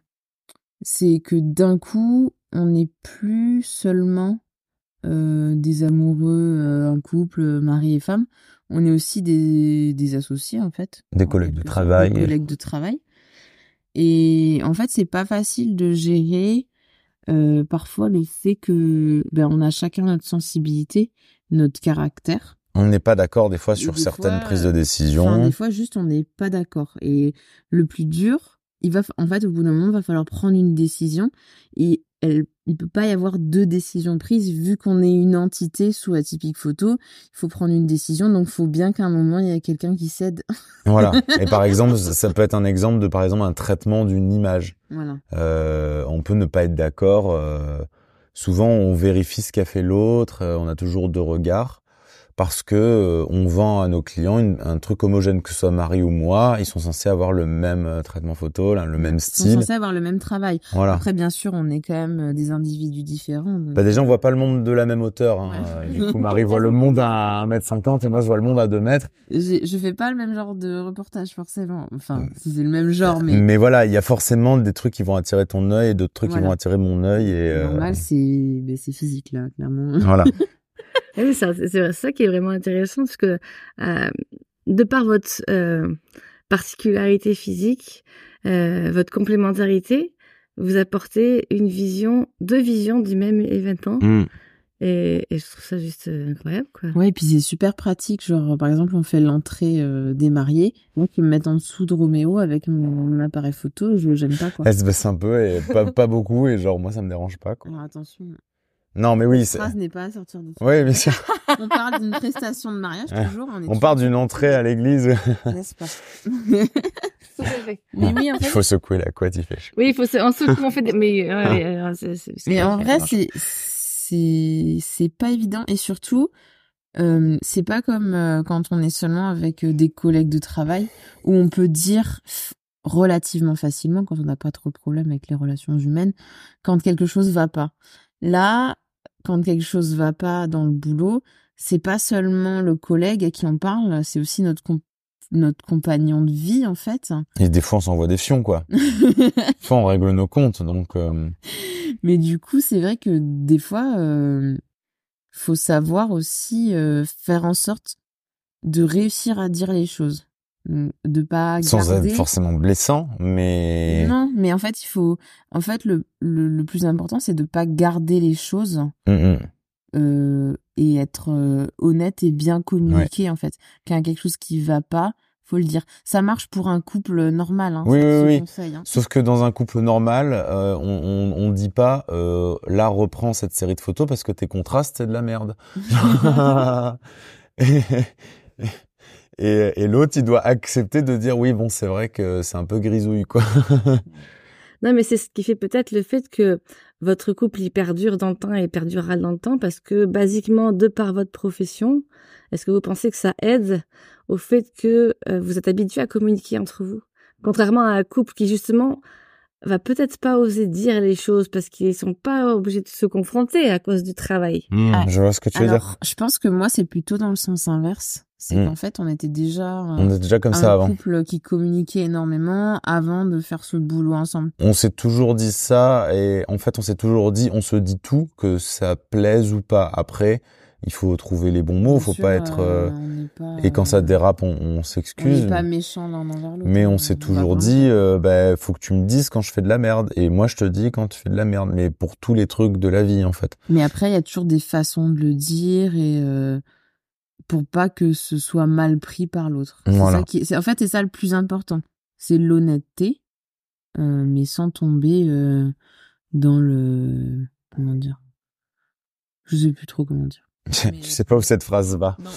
c'est que d'un coup on n'est plus seulement euh, des amoureux, euh, un couple, mari et femme on est aussi des, des associés en fait. Des collègues de travail. Des collègues de travail. Et en fait, c'est pas facile de gérer euh, parfois le fait que ben on a chacun notre sensibilité, notre caractère. On n'est pas d'accord des fois sur certaines prises de décision. des fois, juste on n'est pas d'accord. Et le plus dur, il va en fait au bout d'un moment, il va falloir prendre une décision et elle, il peut pas y avoir deux décisions prises vu qu'on est une entité sous atypique photo. Il faut prendre une décision, donc il faut bien qu'à un moment il y ait quelqu'un qui cède. voilà. Et par exemple, ça peut être un exemple de par exemple un traitement d'une image. Voilà. Euh, on peut ne pas être d'accord. Euh, souvent, on vérifie ce qu'a fait l'autre. Euh, on a toujours deux regards parce que euh, on vend à nos clients un truc homogène, que ce soit Marie ou moi, ils sont censés avoir le même euh, traitement photo, le même style. Ils sont censés avoir le même travail. Voilà. Après, bien sûr, on est quand même euh, des individus différents. Bah déjà, on voit pas le monde de la même hauteur. Hein. Du coup, Marie voit le monde à 1m50 et moi, je vois le monde à 2 mètres. Je fais pas le même genre de reportage, forcément. Enfin, si c'est le même genre, mais... Mais voilà, il y a forcément des trucs qui vont attirer ton œil et d'autres trucs qui vont attirer mon œil. Et, Normal, c'est ben, physique, là, clairement. Voilà. oui, c'est ça qui est vraiment intéressant parce que euh, de par votre euh, particularité physique, euh, votre complémentarité, vous apportez une vision, deux visions du même événement. Mm. Et, et, je trouve ça juste incroyable, quoi. Ouais, et puis c'est super pratique. Genre, par exemple, on fait l'entrée des mariés. Moi, qui me mettent en dessous de Roméo avec mon, appareil photo, je gêne pas, quoi. Elle se baisse un peu et pas, pas beaucoup. Et genre, moi, ça me dérange pas, quoi. Alors, attention. Non, mais oui. Cette phrase n'est pas à sortir de Oui, bien sûr. on parle d'une prestation de mariage toujours. On, on parle d'une entrée à l'église. N'est-ce pas Mais oui, en fait. Il faut secouer la couette, il fait chaud. Oui, il faut se... en secoue, on fait des... mais, mais en vrai, c'est c'est c'est pas évident et surtout euh, c'est pas comme euh, quand on est seulement avec euh, des collègues de travail où on peut dire relativement facilement quand on n'a pas trop de problèmes avec les relations humaines quand quelque chose va pas. Là, quand quelque chose va pas dans le boulot, c'est pas seulement le collègue à qui on parle, c'est aussi notre notre compagnon de vie en fait. Et des fois on s'envoie des fions quoi. des fois on règle nos comptes donc. Euh... Mais du coup c'est vrai que des fois euh, faut savoir aussi euh, faire en sorte de réussir à dire les choses, de pas sans garder... être forcément blessant mais. Non mais en fait il faut en fait le le, le plus important c'est de pas garder les choses. Mmh, euh, et être euh, honnête et bien communiquer en fait. Quand il y a quelque chose qui va pas, faut le dire. Ça marche pour un couple normal. Hein, oui, oui, oui. Conseil, hein. Sauf que dans un couple normal, euh, on, on, on dit pas euh, là reprends cette série de photos parce que tes contrastes c'est de la merde. et l'autre il doit accepter de dire oui bon c'est vrai que c'est un peu grisouille quoi. Non, mais c'est ce qui fait peut-être le fait que votre couple y perdure dans le temps et perdurera dans le temps parce que, basiquement, de par votre profession, est-ce que vous pensez que ça aide au fait que euh, vous êtes habitué à communiquer entre vous? Contrairement à un couple qui, justement, va peut-être pas oser dire les choses parce qu'ils sont pas obligés de se confronter à cause du travail. Mmh, Ah, je vois ce que tu veux Alors, dire. je pense que moi c'est plutôt dans le sens inverse. C'est Mm. qu'en fait on était déjà euh, On est déjà comme un ça avant. couple qui communiquait énormément avant de faire ce boulot ensemble. On s'est toujours dit ça et en fait on s'est toujours dit, on se dit tout que ça plaise ou pas. Après, il faut trouver les bons mots, Bien faut sûr, pas être. euh, euh, on pas, Et quand ça euh, dérape, on, on on s'excuse. n'est pas méchant l'un envers l'autre. Mais on hein, s'est va toujours dit, euh, bah, faut que tu me dises quand je fais de la merde. Et moi, je te dis quand tu fais de la merde. Mais pour tous les trucs de la vie, en fait. Mais après il y a toujours des façons de le dire et euh, pour pas que ce soit mal pris par l'autre. C'est Voilà. ça qui, c'est en fait c'est ça le plus important. C'est l'honnêteté, euh, mais sans tomber euh, dans le comment dire? Je sais plus trop comment dire. tu sais pas où cette phrase va. Non,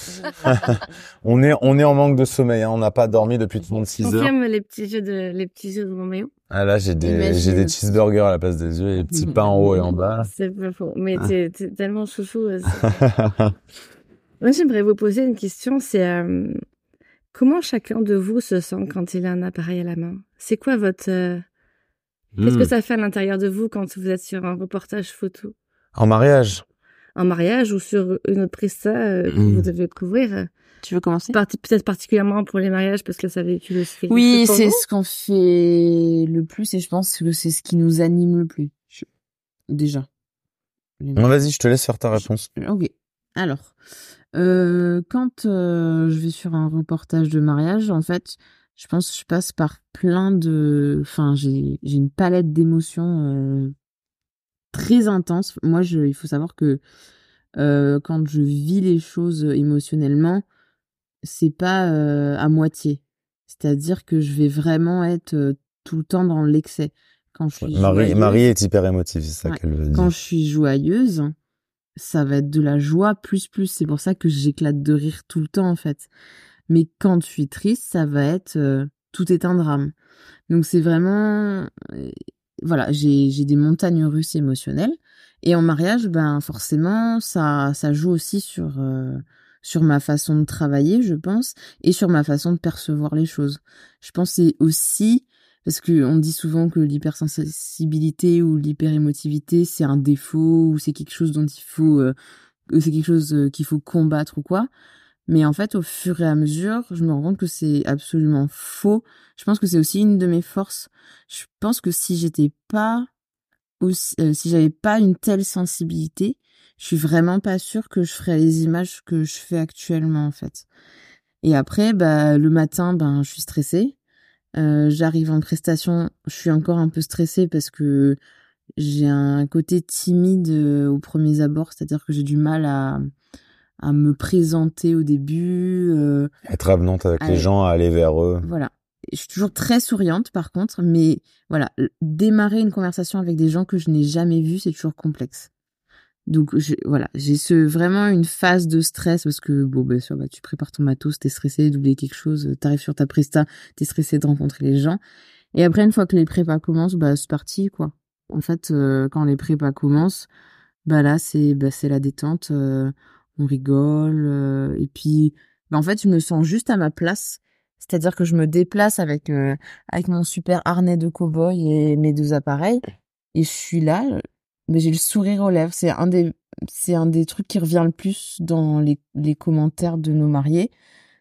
On est, on est en manque de sommeil. Hein. On n'a pas dormi depuis 36 heures. Confirme les petits jeux de, les petits jeux de Roméo. Ah là, j'ai des, Imagine. j'ai des cheeseburgers à la place des yeux et des petits Mm. pains en haut et en bas. C'est pas faux. Mais Ah. t'es, t'es tellement chouchou. euh, Moi, j'aimerais vous poser une question. C'est euh, comment chacun de vous se sent quand il a un appareil à la main? C'est quoi votre euh, Qu'est-ce que ça fait à l'intérieur de vous quand vous êtes sur un reportage photo, En mariage. en mariage ou sur une autre presta euh, que vous devez couvrir Tu veux commencer? Parti- Peut-être particulièrement pour les mariages parce que ça véhicule aussi. Oui, c'est ce qu'on fait le plus et je pense que c'est ce qui nous anime le plus. Déjà. Bon, vas-y, je te laisse faire ta réponse. Ok. Alors, euh, quand euh, je vais sur un reportage de mariage, en fait, je pense que je passe par plein de... Enfin, j'ai une palette d'émotions euh, très intense. Moi, je, il faut savoir que quand je vis les choses émotionnellement, c'est pas à moitié. C'est-à-dire que je vais vraiment être tout le temps dans l'excès. Quand je suis Marie, joyeuse- Marie est hyper émotive, c'est ça Ouais. qu'elle veut dire. quand je suis joyeuse, ça va être de la joie plus plus. C'est pour ça que j'éclate de rire tout le temps en fait. Mais quand je suis triste, ça va être euh, tout est un drame. Donc c'est vraiment euh, voilà, j'ai des montagnes russes émotionnelles et en mariage ben forcément ça ça joue aussi sur euh, sur ma façon de travailler, je pense, et sur ma façon de percevoir les choses. Je pense c'est aussi parce que on dit souvent que l'hypersensibilité ou l'hyperémotivité c'est un défaut ou c'est quelque chose dont il faut euh, que c'est quelque chose euh, qu'il faut combattre ou quoi. Mais en fait, au fur et à mesure, je me rends compte que c'est absolument faux. Je pense que c'est aussi une de mes forces. Je pense que si j'étais pas aussi, euh, si j'avais pas une telle sensibilité, je suis vraiment pas sûre que je ferais les images que je fais actuellement en fait. Et après, bah le matin, ben je suis stressée. Euh, J'arrive en prestation, je suis encore un peu stressée parce que j'ai un côté timide euh, aux premiers abords, c'est-à-dire que j'ai du mal à à me présenter au début. euh, Être avenante avec les gens, à aller vers eux. voilà. Je suis toujours très souriante par contre, mais voilà, démarrer une conversation avec des gens que je n'ai jamais vus, c'est toujours complexe. Donc je, voilà, j'ai ce vraiment une phase de stress parce que bon ben sûr, bah, tu prépares ton matos, t'es stressé d'oublier quelque chose, t'arrives sur ta presta, t'es stressé de rencontrer les gens. Et après une fois que les prépas commencent, bah c'est parti quoi. En fait, euh, quand les prépas commencent, Bah là, c'est bah, c'est la détente. on rigole. et puis, bah, en fait, je me sens juste à ma place. C'est-à-dire que je me déplace avec avec mon super harnais de cow-boy et mes deux appareils. Et je suis là, mais j'ai le sourire aux lèvres. C'est un des c'est un des trucs qui revient le plus dans les, les commentaires de nos mariés,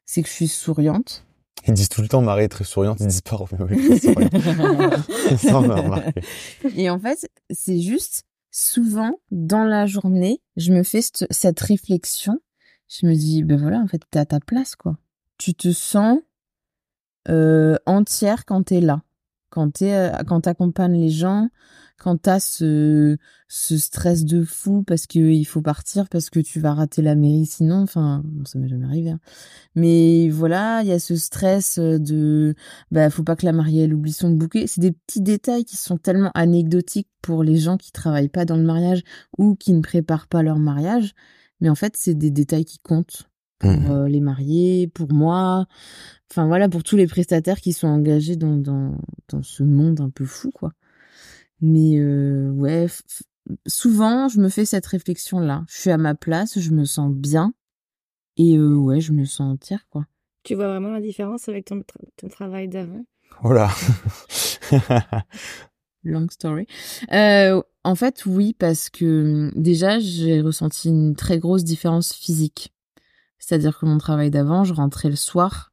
c'est que je suis souriante. Ils disent tout le temps Marie est très souriante, ils disent pas Et en fait, c'est juste souvent dans la journée, je me fais cette, réflexion. Je me dis, ben voilà, en fait, t'es à ta place, quoi. Tu te sens euh, entière quand t'es là, quand t'es, euh, quand t'accompagnes les gens, quand t'as ce, ce stress de fou parce que il faut partir, parce que tu vas rater la mairie sinon, enfin, ça m'est jamais arrivé. Hein. Mais voilà, il y a ce stress de, bah, faut pas que la mariée elle oublie son bouquet. C'est des petits détails qui sont tellement anecdotiques pour les gens qui travaillent pas dans le mariage ou qui ne préparent pas leur mariage. Mais en fait, c'est des détails qui comptent pour mmh. euh, les mariés, pour moi, enfin voilà, pour tous les prestataires qui sont engagés dans, dans, dans ce monde un peu fou, quoi. Mais euh, ouais, souvent, je me fais cette réflexion-là. Je suis à ma place, je me sens bien. Et euh, ouais, je me sens entière, quoi. Tu vois vraiment la différence avec ton, ton travail d'avant? Voilà. Long story. Euh, en fait, oui, parce que déjà, j'ai ressenti une très grosse différence physique. C'est-à-dire que mon travail d'avant, je rentrais le soir,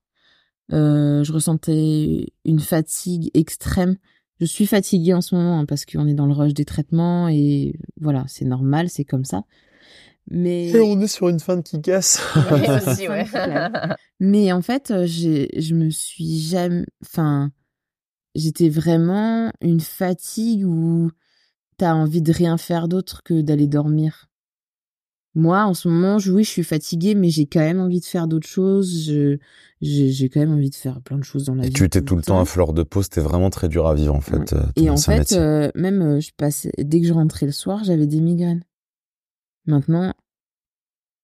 euh, je ressentais une fatigue extrême je suis fatiguée en ce moment hein, parce qu'on est dans le rush des traitements et voilà, c'est normal, c'est comme ça. Mais et on est sur une fin qui casse. aussi, ouais. Mais en fait, euh, j'ai, je me suis jamais, enfin, j'étais vraiment une fatigue où t'as envie de rien faire d'autre que d'aller dormir. Moi, en ce moment, oui, je suis fatiguée, mais j'ai quand même envie de faire d'autres choses. Je, j'ai, quand même envie de faire plein de choses dans la et vie. Tu étais tout le temps à fleur de peau, c'était vraiment très dur à vivre, en fait. Euh, et en fait, euh, même, euh, je passais, dès que je rentrais le soir, j'avais des migraines. Maintenant,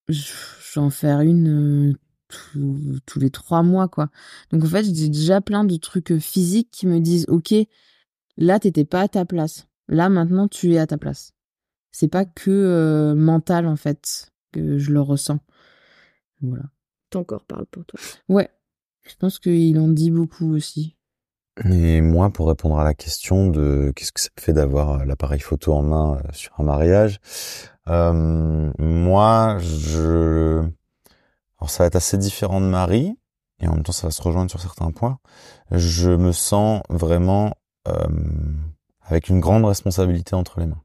je, vais en faire une tous les trois mois, quoi. Donc, en fait, j'ai déjà plein de trucs physiques qui me disent, OK, là, t'étais pas à ta place. Là, maintenant, tu es à ta place c'est pas que euh, mental en fait que je le ressens. Voilà. Ton corps parle pour toi. Ouais. Je pense qu'il en dit beaucoup aussi. Et moi, pour répondre à la question de qu'est-ce que ça fait d'avoir euh, l'appareil photo en main euh, sur un mariage, moi, je, alors ça va être assez différent de Marie, et en même temps ça va se rejoindre sur certains points. Je me sens vraiment avec une grande responsabilité entre les mains.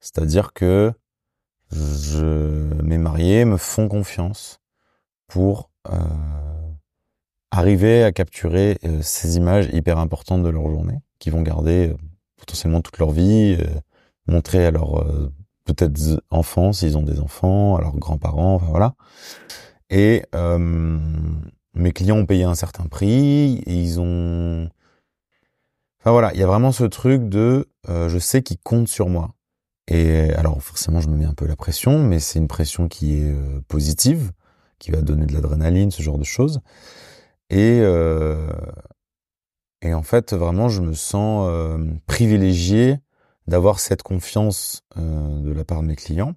C'est-à-dire que je, mes mariés me font confiance pour euh, arriver à capturer euh, ces images hyper importantes de leur journée, qui vont garder euh, potentiellement toute leur vie, euh, montrer à leurs peut-être enfants s'ils ont des enfants, à leurs grands-parents, enfin voilà. Et mes clients ont payé un certain prix, ils ont, enfin voilà, il y a vraiment ce truc de, je sais qu'ils comptent sur moi. Et alors forcément, je me mets un peu la pression, mais c'est une pression qui est euh, positive, qui va donner de l'adrénaline, ce genre de choses. Et euh, en fait, vraiment, je me sens euh, privilégié d'avoir cette confiance euh, de la part de mes clients.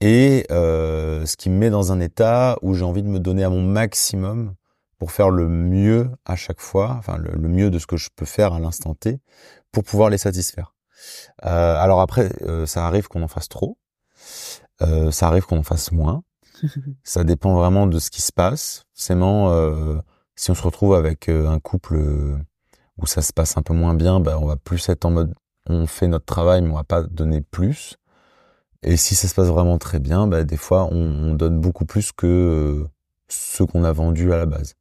Et ce qui me met dans un état où j'ai envie de me donner à mon maximum pour faire le mieux à chaque fois, enfin le mieux de ce que je peux faire à l'instant T, pour pouvoir les satisfaire. Euh, alors après, euh, ça arrive qu'on en fasse trop. Euh, ça arrive qu'on en fasse moins. ça dépend vraiment de ce qui se passe. Forcément, si on se retrouve avec un couple où ça se passe un peu moins bien, bah, on va plus être en mode on fait notre travail, mais on va pas donner plus. Et si ça se passe vraiment très bien, bah, des fois on, on donne beaucoup plus que ce qu'on a vendu à la base.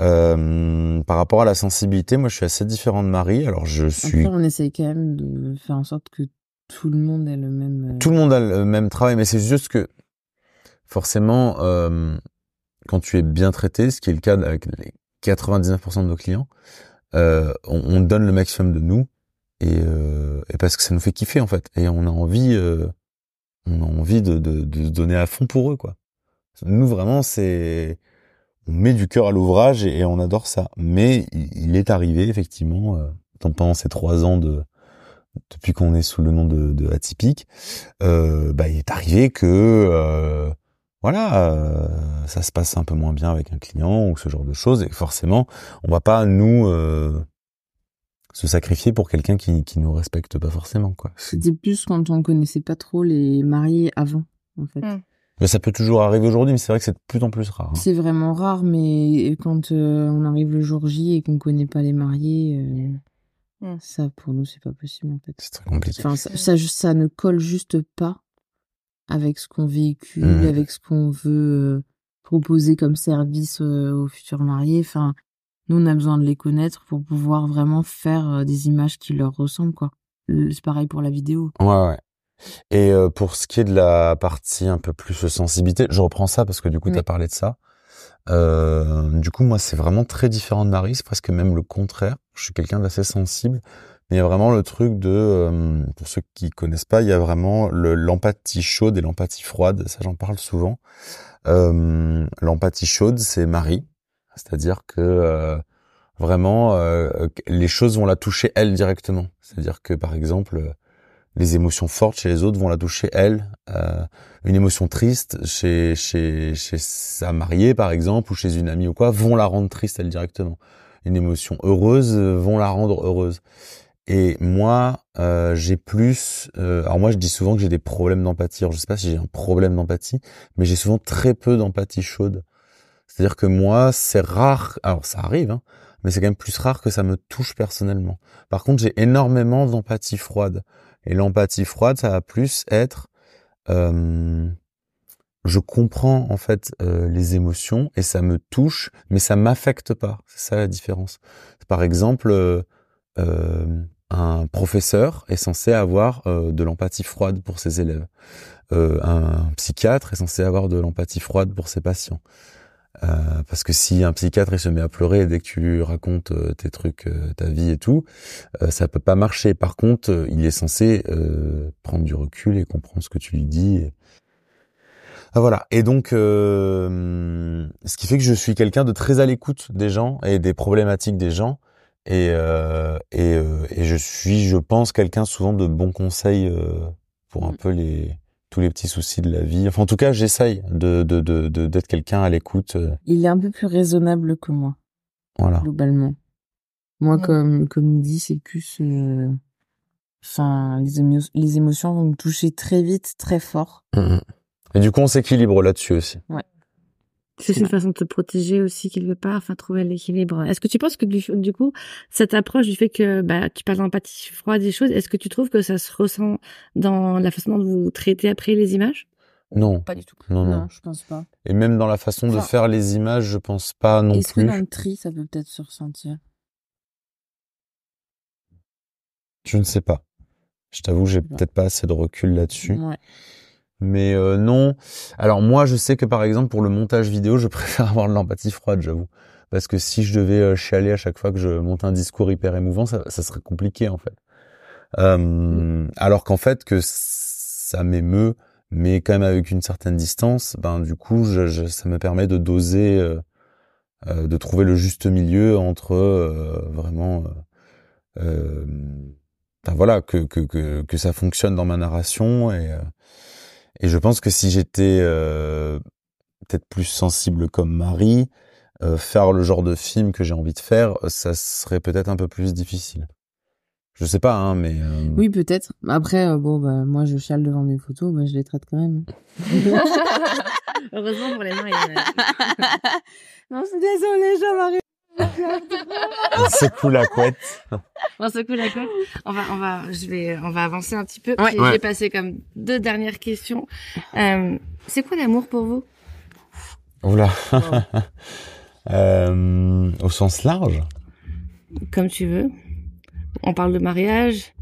Euh, par rapport à la sensibilité, moi, je suis assez différent de Marie. Alors, je suis. on essaye quand même de faire en sorte que tout le monde ait le même. Euh, tout le monde a le même travail, mais c'est juste que forcément, euh, quand tu es bien traité, ce qui est le cas avec les 99% de nos clients, euh, on, on, donne le maximum de nous et, euh, et, parce que ça nous fait kiffer en fait, et on a envie, euh, on a envie de, de, de donner à fond pour eux quoi. Nous vraiment, c'est on met du cœur à l'ouvrage et, on adore ça. Mais il, est arrivé effectivement euh, pendant ces trois ans de depuis qu'on est sous le nom de, de atypique, euh, bah, il est arrivé que euh, voilà, euh, ça se passe un peu moins bien avec un client ou ce genre de choses, et forcément, on va pas nous euh, se sacrifier pour quelqu'un qui qui nous respecte pas forcément quoi. C'était plus quand on connaissait pas trop les mariés avant, en fait. Mm. Mais ça peut toujours arriver aujourd'hui, mais c'est vrai que c'est de plus en plus rare. hein. C'est vraiment rare, mais quand euh, on arrive le jour J et qu'on connaît pas les mariés, euh, Mm. ça pour nous c'est pas possible en fait. C'est très compliqué. Enfin, ça, ça, ça ne colle juste pas avec ce qu'on véhicule, Mhm. avec ce qu'on veut euh, proposer comme service euh, aux futurs mariés. Enfin, nous, on a besoin de les connaître pour pouvoir vraiment faire euh, des images qui leur ressemblent, quoi. C'est pareil pour la vidéo. Ouais, ouais. Et euh, pour ce qui est de la partie un peu plus sensibilité, je reprends ça parce que du coup, tu as Oui. parlé de ça. Euh, du coup, moi, c'est vraiment très différent de Marie. C'est presque même le contraire. Je suis quelqu'un d'assez sensible. Mais il y a vraiment le truc de, euh, pour ceux qui connaissent pas, il y a vraiment le- l'empathie chaude et l'empathie froide. Ça, j'en parle souvent. Euh, l'empathie chaude, c'est Marie. C'est-à-dire que euh, vraiment, euh, les choses vont la toucher elle directement. C'est-à-dire que, par exemple, les émotions fortes chez les autres vont la toucher elle. Euh, une émotion triste chez chez chez sa mariée par exemple ou chez une amie ou quoi vont la rendre triste elle directement. Une émotion heureuse euh, vont la rendre heureuse. Et moi, euh, j'ai plus. euh, alors moi, je dis souvent que j'ai des problèmes d'empathie. Alors je sais pas si j'ai un problème d'empathie, mais j'ai souvent très peu d'empathie chaude. C'est-à-dire que moi, c'est rare. Alors ça arrive, hein, mais c'est quand même plus rare que ça me touche personnellement. Par contre, j'ai énormément d'empathie froide. Et l'empathie froide, ça va plus être, je comprends en fait euh, les émotions et ça me touche, mais ça m'affecte pas. C'est ça la différence. Par exemple, euh, un professeur est censé avoir euh, de l'empathie froide pour ses élèves. Un psychiatre est censé avoir de l'empathie froide pour ses patients. Euh, parce que si un psychiatre il se met à pleurer dès que tu lui racontes euh, tes trucs, euh, ta vie et tout, euh, ça peut pas marcher. Par contre, il est censé euh, prendre du recul et comprendre ce que tu lui dis. et- Ah, voilà. Et donc, euh, ce qui fait que je suis quelqu'un de très à l'écoute des gens et des problématiques des gens. Et, euh, et, euh, et je suis, je pense, quelqu'un souvent de bons conseils euh, pour un Mm. peu les tous les petits soucis de la vie. Enfin, en tout cas, j'essaye de de de de- d'être quelqu'un à l'écoute. euh, Il est un peu plus raisonnable que moi, voilà. globalement. Moi, Mm. comme comme dit, c'est plus. euh, Enfin, les, émo- les émotions vont me toucher très vite, très fort. Mhm. Et du coup, on s'équilibre là-dessus aussi. C'est une façon de te protéger aussi quelque part, enfin trouver l'équilibre. Est-ce que tu penses que du, du coup, cette approche du fait que bah, tu parles d'empathie froide des choses, est-ce que tu trouves que ça se ressent dans la façon dont vous traitez après les images? Non, Pas du tout. non, non. je pense pas. Et même dans la façon de faire les images, je pense pas non Est-ce que plus. dans le tri, ça peut peut-être se ressentir? Je ne sais pas. Je t'avoue, j'ai pas. peut-être pas assez de recul là-dessus. Ouais. Mais euh, non. Alors moi, je sais que par exemple pour le montage vidéo, je préfère avoir de l'empathie froide, j'avoue. Parce que si je devais euh, chialer à chaque fois que je monte un discours hyper émouvant, ça, ça serait compliqué en fait. Euh, Alors qu'en fait que ça m'émeut, mais quand même avec une certaine distance, ben du coup, je, je- ça me permet de doser, euh, euh, de trouver le juste milieu entre euh, vraiment, ben voilà, que, que que que ça fonctionne dans ma narration et euh, et je pense que si j'étais euh, peut-être plus sensible comme Marie, euh, faire le genre de film que j'ai envie de faire, ça serait peut-être un peu plus difficile. Je sais pas, hein, mais euh, Oui, peut-être. Après, euh, bon, bah, moi, je chiale devant mes photos, bah, je les traite quand même. Heureusement pour les mains, il y en a- non, je suis désolée, Jean-Marie. C'est cool la couette. On secoue la couette. On va, on va, je vais, on va avancer un petit peu. Ouais. J'ai Ouais. passé comme deux dernières questions. Euh, c'est quoi l'amour pour vous? Oula. euh, au sens large? Comme tu veux. On parle de mariage.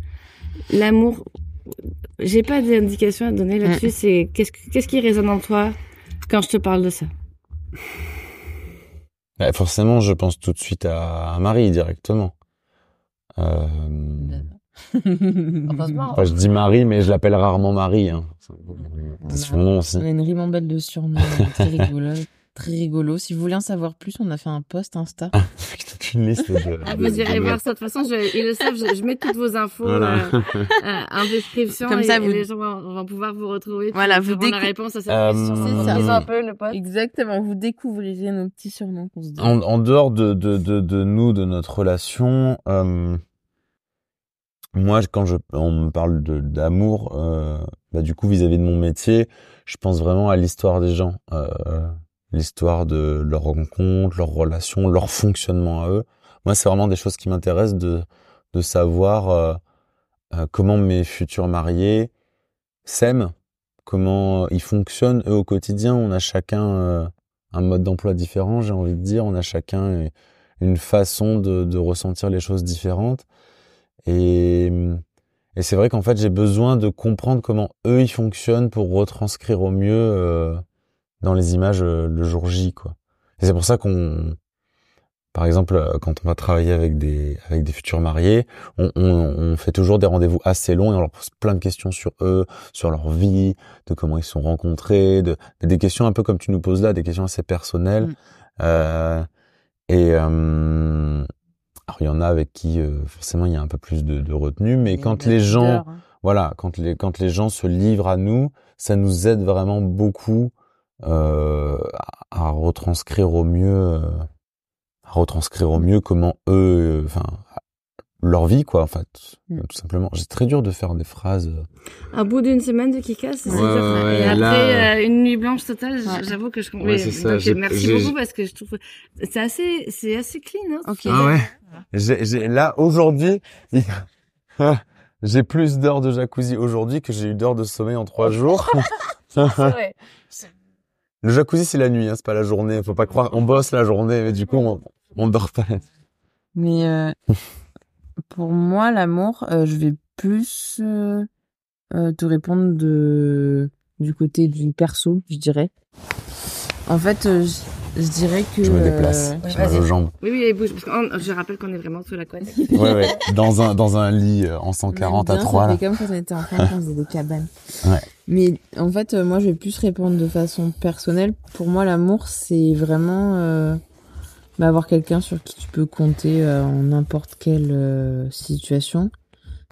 L'amour. J'ai pas d'indication à donner là-dessus. C'est qu'est-ce que- qu'est-ce qui résonne en toi quand je te parle de ça? Bah, forcément, je pense tout de suite à, à Marie directement. Euh, enfin, je dis Marie, mais je l'appelle rarement Marie. Hein. C'est son nom aussi. On a une ribambelle de surnoms euh, très rigolote. Très rigolo. Si vous voulez en savoir plus, on a fait un post Insta. Avec toute une liste de. Ah, vous irez voir ça. De toute façon, je, ils le savent, je, je mets toutes vos infos Voilà. euh, euh, en description. Comme ça, et vous- les gens vont, vont pouvoir vous retrouver. Voilà, vous avoir la réponse à cette Euh, question. c'est ça. Lisez un peu le post. Exactement, vous découvrirez nos petits surnoms qu'on se dit. En, en dehors de, de, de, de nous, de notre relation, euh, moi, quand je, on me parle de d'amour, euh, bah, du coup, vis-à-vis de mon métier, je pense vraiment à l'histoire des gens, euh, l'histoire de leurs rencontres, leurs relations, leur fonctionnement à eux. Moi, c'est vraiment des choses qui m'intéressent de, de savoir euh, euh, comment mes futurs mariés s'aiment, comment ils fonctionnent eux au quotidien. On a chacun euh, un mode d'emploi différent, j'ai envie de dire. On a chacun une façon de, de ressentir les choses différentes. Et, et c'est vrai qu'en fait, j'ai besoin de comprendre comment eux ils fonctionnent pour retranscrire au mieux dans les images euh, le jour J, quoi. Et c'est pour ça qu'on, par exemple, euh, quand on va travailler avec des avec des futurs mariés, on, on, on fait toujours des rendez-vous assez longs et on leur pose plein de questions sur eux, sur leur vie, de comment ils se sont rencontrés, de des questions un peu comme tu nous poses là, des questions assez personnelles. Mm. Euh, et euh, alors il y en a avec qui euh, forcément il y a un peu plus de, de retenue, mais quand les gens, hein. voilà, quand les quand les gens se livrent à nous, ça nous aide vraiment beaucoup euh, à, retranscrire au mieux, euh, à retranscrire au mieux comment eux, euh, enfin leur vie quoi en fait, Mm. tout simplement. C'est très dur de faire des phrases. À bout d'une semaine de Kika, c'est Ouais, dur. ouais, ouais, et après là, euh, une nuit blanche totale, j'avoue que je comprends. Ouais, merci beaucoup parce que je trouve c'est assez c'est assez clean. Hein, Ah ouais. J'ai, j'ai- là aujourd'hui, j'ai plus d'heures de jacuzzi aujourd'hui que j'ai eu d'heures de sommeil en trois jours. Le jacuzzi c'est la nuit, hein, c'est pas la journée. Faut pas croire, on bosse la journée, mais du coup on, on dort pas. Mais euh, pour moi, l'amour, euh, je vais plus euh, te répondre de du côté du perso, je dirais. En fait, je, dirais que Je me déplace euh, sur mes jambes. Oui, oui, bouge. Parce qu'on- je rappelle qu'on est vraiment sous la couette. Ouais, ouais. Dans un, dans un lit euh, en 140 à Bien, 3 ça là. fait comme quand on était enfant, quand on faisait des cabanes. Ouais. Mais en fait, euh, moi, je vais plus répondre de façon personnelle. Pour moi, l'amour, c'est vraiment euh, bah, avoir quelqu'un sur qui tu peux compter euh, en n'importe quelle euh, situation.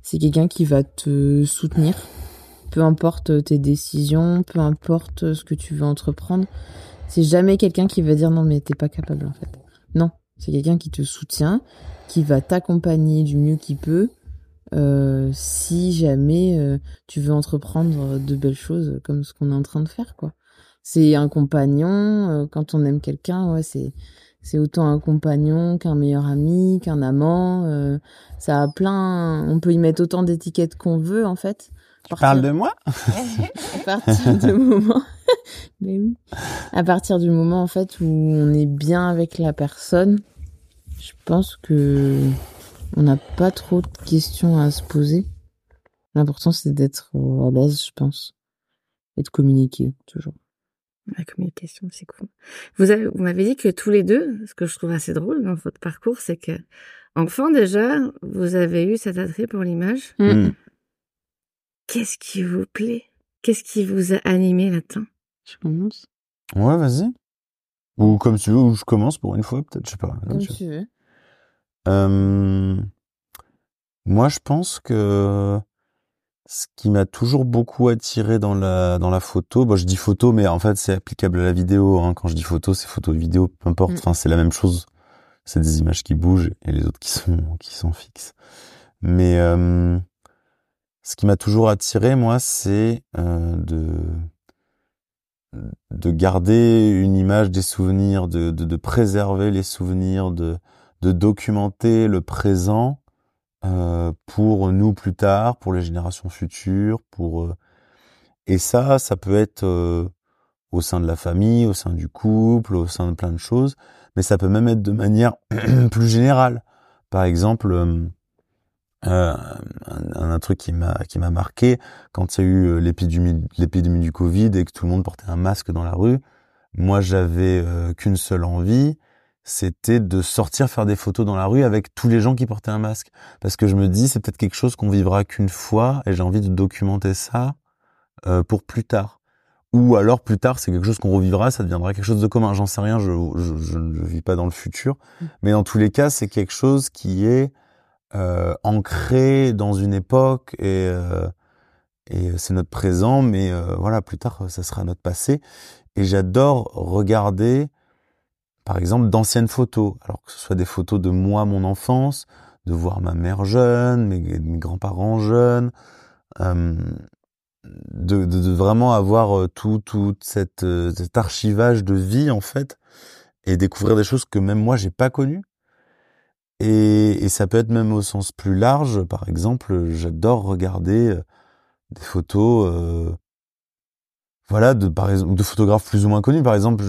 C'est quelqu'un qui va te soutenir, peu importe tes décisions, peu importe ce que tu veux entreprendre. C'est jamais quelqu'un qui va dire non mais t'es pas capable en fait. Non, c'est quelqu'un qui te soutient, qui va t'accompagner du mieux qu'il peut. euh, si jamais euh, tu veux entreprendre de belles choses comme ce qu'on est en train de faire quoi. C'est un compagnon euh, quand on aime quelqu'un, ouais, c'est c'est autant un compagnon qu'un meilleur ami, qu'un amant, ça a plein on peut y mettre autant d'étiquettes qu'on veut en fait. Tu parles de moi? À partir du moment mais oui à partir du moment en fait où on est bien avec la personne je pense que on n'a pas trop de questions à se poser l'important c'est d'être euh, à l'aise je pense et de communiquer toujours La communication, c'est cool. Vous avez, vous m'avez dit que tous les deux, ce que je trouve assez drôle dans votre parcours, c'est que, enfant déjà, vous avez eu cet attrait pour l'image. Mm. Qu'est-ce qui vous plaît? Qu'est-ce qui vous a animé là-dedans? je commence Ouais, vas-y. Ou comme tu veux, ou je commence pour une fois, peut-être, je sais pas. comme Comme tu veux. tu veux Euh, moi, je pense que ce qui m'a toujours beaucoup attiré dans la dans la photo, bon, je dis photo, mais en fait, c'est applicable à la vidéo. Hein. Quand je dis photo, c'est photo, vidéo, peu importe. Mm. Enfin, c'est la même chose. C'est des images qui bougent et les autres qui sont qui sont fixes. Mais euh, ce qui m'a toujours attiré, moi, c'est euh, de de garder une image des souvenirs, de, préserver les souvenirs, de, documenter le présent euh, pour nous plus tard, pour les générations futures, pour euh, et ça, ça peut être au sein de la famille, au sein du couple, au sein de plein de choses, mais ça peut même être de manière plus générale. Par exemple, euh, un, un truc qui m'a qui m'a marqué quand il y a eu euh, l'épidémie l'épidémie du Covid et que tout le monde portait un masque dans la rue. Moi, j'avais euh, qu'une seule envie, c'était de sortir faire des photos dans la rue avec tous les gens qui portaient un masque parce que je me dis c'est peut-être quelque chose qu'on vivra qu'une fois et j'ai envie de documenter ça euh, pour plus tard. ou alors plus tard c'est quelque chose qu'on revivra, ça deviendra quelque chose de commun. J'en sais rien, je, je, ne vis pas dans le futur, mm. mais dans tous les cas c'est quelque chose qui est euh, ancré dans une époque et euh, et c'est notre présent, mais euh, voilà plus tard ça sera notre passé. Et j'adore regarder par exemple d'anciennes photos, alors que ce soit des photos de moi, mon enfance, de voir ma mère jeune, mes, mes grands-parents jeunes. Euh, de, de, vraiment avoir euh, tout, tout cette, euh, cet archivage de vie en fait et découvrir des choses que même moi j'ai pas connues et, et, ça peut être même au sens plus large par exemple j'adore regarder euh, des photos voilà de par exemple de photographes plus ou moins connus par exemple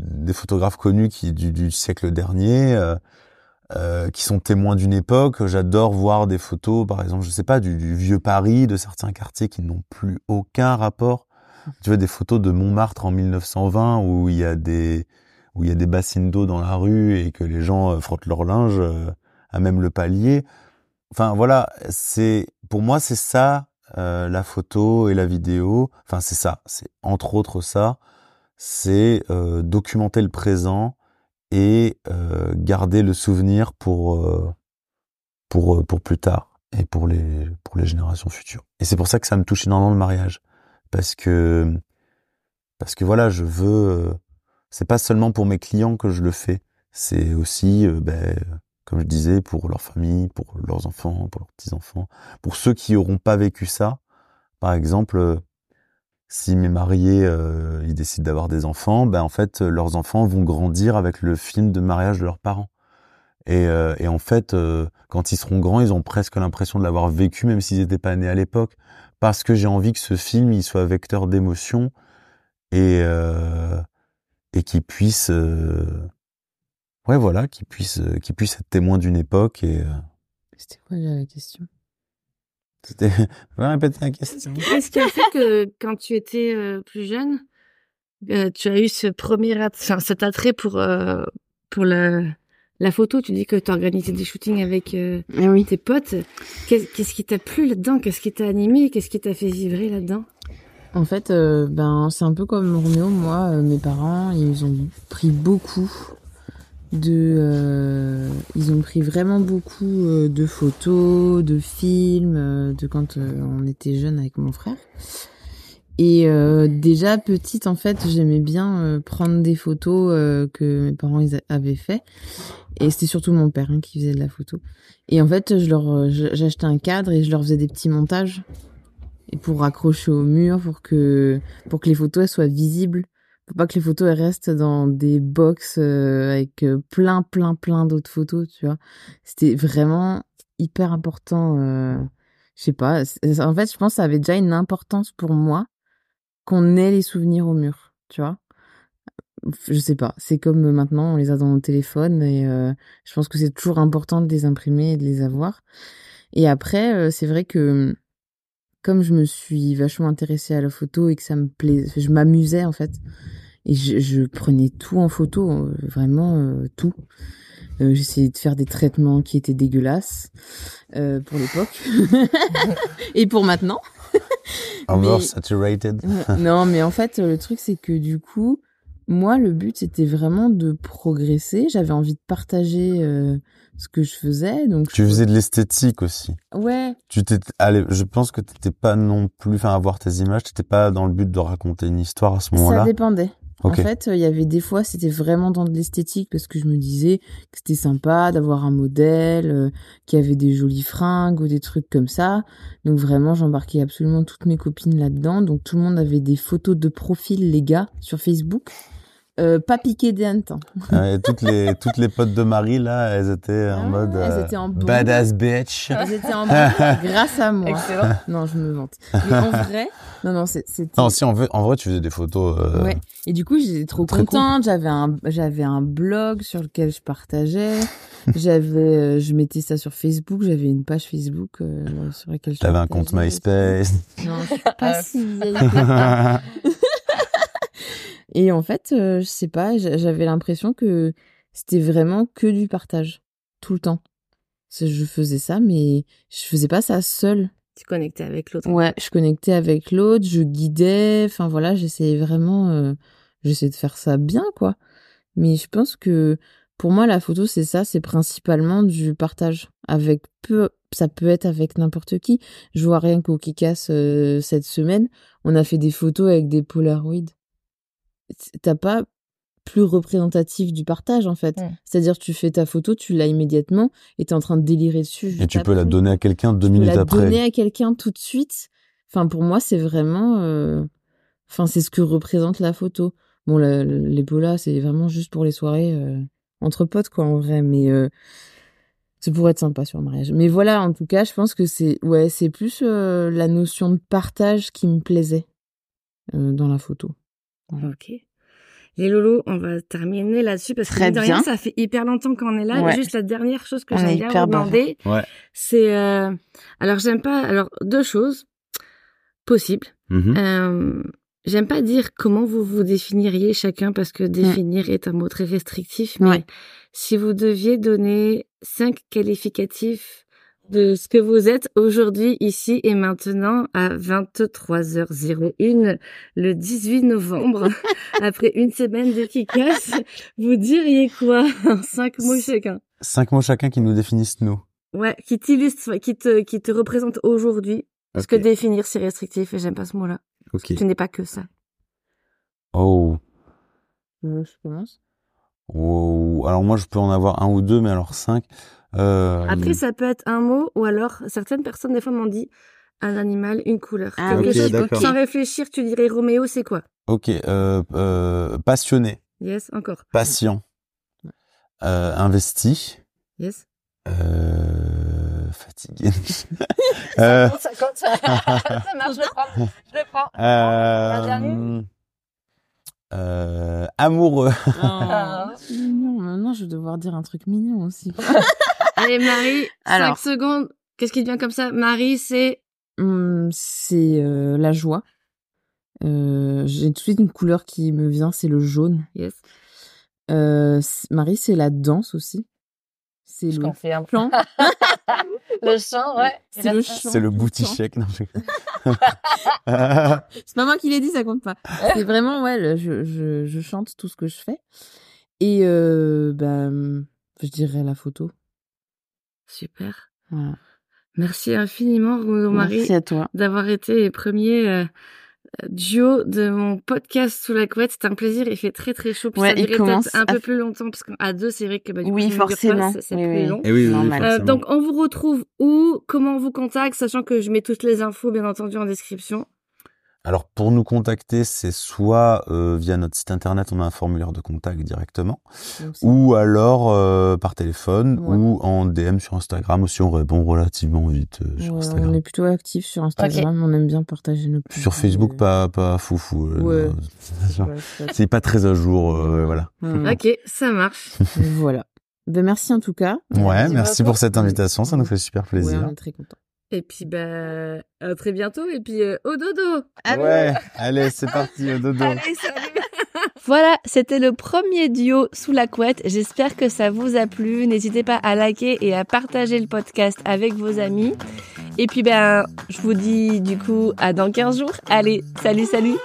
des photographes connus qui du, du siècle dernier euh, qui sont témoins d'une époque. J'adore voir des photos, par exemple, je sais pas, du, vieux Paris, de certains quartiers qui n'ont plus aucun rapport. Tu vois, des photos de Montmartre en 1920 où il y a des où il y a des bassines d'eau dans la rue et que les gens euh, frottent leur linge euh, à même le palier. Enfin voilà, c'est pour moi c'est ça la photo et la vidéo. Enfin c'est ça, c'est entre autres ça, c'est documenter le présent et euh, garder le souvenir pour euh, pour euh, pour plus tard et pour les pour les générations futures. Et c'est pour ça que ça me touche énormément le mariage parce que parce que voilà, je veux c'est pas seulement pour mes clients que je le fais, c'est aussi ben, comme je disais pour leur famille, pour leurs enfants, pour leurs petits-enfants, pour ceux qui auront pas vécu ça. Par exemple, si mes mariés euh, ils décident d'avoir des enfants, ben en fait leurs enfants vont grandir avec le film de mariage de leurs parents. Et, euh, en fait, euh, quand ils seront grands, ils ont presque l'impression de l'avoir vécu, même s'ils n'étaient pas nés à l'époque, parce que j'ai envie que ce film il soit vecteur d'émotion et et qu'il puisse, ouais voilà, qu'il puisse qu'il puisse être témoin d'une époque et. C'était quoi la question? C'était, répéter la question. Qu'est-ce qui a fait que quand tu étais euh, plus jeune, euh, tu as eu ce premier, enfin, cet attrait pour euh, pour la la photo? Tu dis que tu organisais des shootings avec eh oui. tes potes. Qu'est-ce qui t'a plu là-dedans? Qu'est-ce qui t'a animé? Qu'est-ce qui t'a fait vibrer là-dedans? En fait, ben c'est un peu comme Roméo. Moi, mes parents, ils ont pris beaucoup de euh, ils ont pris vraiment beaucoup euh, de photos, de films euh, de quand on était jeune avec mon frère. Et déjà petite en fait, j'aimais bien prendre des photos que mes parents avaient fait et c'était surtout mon père hein, qui faisait de la photo. Et en fait, je leur j'achetais un cadre et je leur faisais des petits montages et pour raccrocher au mur pour que pour que les photos elles soient visibles. Faut pas que les photos elles restent dans des box euh, avec euh, plein plein plein d'autres photos tu vois. C'était vraiment hyper important euh, je sais pas. En fait je pense que ça avait déjà une importance pour moi qu'on ait les souvenirs au mur tu vois. Je sais pas. C'est comme maintenant on les a dans nos téléphones et je pense que c'est toujours important de les imprimer et de les avoir. Et après c'est vrai que comme je me suis vachement intéressée à la photo et que ça me plaisait, je m'amusais en fait. Et je, je, prenais tout en photo, euh, vraiment euh, tout. Euh, J'essayais de faire des traitements qui étaient dégueulasses euh, pour l'époque et pour maintenant. Oversaturated. non, mais en fait, le truc c'est que du coup, moi, le but c'était vraiment de progresser. J'avais envie de partager ce que je faisais. Donc tu faisais de l'esthétique aussi. Ouais. Tu t'es, allez, je pense que t'étais pas non plus, enfin, à voir tes images, t'étais pas dans le but de raconter une histoire à ce moment-là. Ça dépendait. En fait, il y avait des fois, c'était vraiment dans de l'esthétique parce que je me disais que c'était sympa d'avoir un modèle euh, qui avait des jolies fringues ou des trucs comme ça. Donc vraiment, j'embarquais absolument toutes mes copines là-dedans. Donc tout le monde avait des photos de profil, les gars, sur Facebook. Euh, pas piqué des hannetons. toutes les toutes les potes de Marie là, elles étaient en ah, mode elles étaient en euh, badass bitch. Elles étaient en grâce à moi. Excellent. Non, je me vante. Mais en vrai, non non, c'est Non, si en vrai, en vrai tu faisais des photos euh... Ouais. Et du coup, j'étais trop contente, j'avais un j'avais un blog sur lequel je partageais. j'avais euh, je mettais ça sur Facebook, j'avais une page Facebook sur laquelle je T'avais un compte MySpace. Non, je suis pas si vieille. Et en fait, euh, je sais pas, j'avais l'impression que c'était vraiment que du partage tout le temps. Je faisais ça, mais je faisais pas ça seule. Tu connectais avec l'autre. Ouais, je connectais avec l'autre, je guidais, enfin voilà, j'essayais vraiment, euh, j'essayais de faire ça bien, quoi. Mais je pense que pour moi, la photo, c'est ça, c'est principalement du partage. Avec peu, ça peut être avec n'importe qui. Je vois rien qu'au Kikas euh, cette semaine, on a fait des photos avec des Polaroid. T'as pas plus représentatif du partage en fait. C'est-à-dire tu fais ta photo, tu l'as immédiatement et tu es en train de délirer dessus. Et tu peux la donner à quelqu'un deux minutes après. la donner à quelqu'un tout de suite. Enfin pour moi c'est vraiment, euh, enfin c'est ce que représente la photo. Bon l'Ebola c'est vraiment juste pour les soirées euh, entre potes quoi en vrai, mais euh, ça pourrait être sympa sur un mariage. Mais voilà en tout cas je pense que c'est ouais c'est plus la notion de partage qui me plaisait dans la photo. Ok. Les lolos, on va terminer là-dessus parce que de rien, ça fait hyper longtemps qu'on est là. Juste la dernière chose que j'aime bien vous demander, c'est euh... alors j'aime pas alors deux choses possibles. Mm-hmm. Euh... J'aime pas dire comment vous vous définiriez chacun parce que définir est un mot très restrictif, mais si vous deviez donner cinq qualificatifs de ce que vous êtes aujourd'hui, ici et maintenant, à 23h01, le 18 novembre, après une semaine de vous diriez quoi? Cinq mots chacun. Cinq mots chacun qui nous définissent nous. Ouais, qui t'illustrent, qui te, qui te représentent aujourd'hui. Parce que définir, c'est restrictif et j'aime pas ce mot-là. Ok. Tu n'es pas que ça. Oh. je commence. Oh. Alors moi, je peux en avoir un ou deux, mais alors cinq. Euh... Après, ça peut être un mot, ou alors certaines personnes, des fois, m'ont dit un animal, une couleur. Ah, Sans réfléchir, tu dirais Roméo, c'est quoi? Ok, euh, euh, passionné. Yes, encore. Patient. Euh, investi. Yes. Euh, fatigué. euh... ça compte, ça compte. ça marche, je le prends. Je le prends. Euh... Euh, amoureux. Oh. non, maintenant je vais devoir dire un truc mignon aussi. Allez Marie, Alors, 5 secondes. Qu'est-ce qui te vient comme ça? Marie, c'est hum, C'est euh, la joie. Euh, J'ai tout de suite une couleur qui me vient, c'est le jaune. Yes. Euh, Marie, c'est la danse aussi. C'est le plan. le chant, ouais. C'est le chant. C'est le c'est pas moi qui l'ai dit, ça compte pas. C'est vraiment, ouais, je, je, je, chante tout ce que je fais. Et euh, ben, je dirais la photo. Super. Merci infiniment, Marie. Merci à toi. D'avoir été premier euh, duo de mon podcast sous la couette. C'est un plaisir. Il fait très très chaud. Puis ça durait peut-être un peu plus longtemps parce qu'à deux, c'est vrai que bah, du oui, forcément. c'est plus long. Et oui, euh, donc on vous retrouve où Comment on vous contacte Sachant que je mets toutes les infos bien entendu en description. Alors pour nous contacter, c'est soit euh, via notre site internet, on a un formulaire de contact directement, ou alors euh, par téléphone, ou en DM sur Instagram aussi, on répond relativement vite euh, sur Instagram. On est plutôt actif sur Instagram, on aime bien partager nos. Sur Facebook, pas pas foufou. c'est pas très à jour, voilà. Ok, ça marche. voilà. Ben merci en tout cas. Ouais, merci, pour cette invitation, ça nous fait super plaisir. Ouais, on est très content. Et puis, bah, à très bientôt. Et puis, euh, au dodo. ouais, allez, c'est parti, au dodo. voilà, c'était le premier duo sous la couette. J'espère que ça vous a plu. N'hésitez pas à liker et à partager le podcast avec vos amis. Et puis, ben, je vous dis du coup à dans 15 jours. Allez, salut, salut.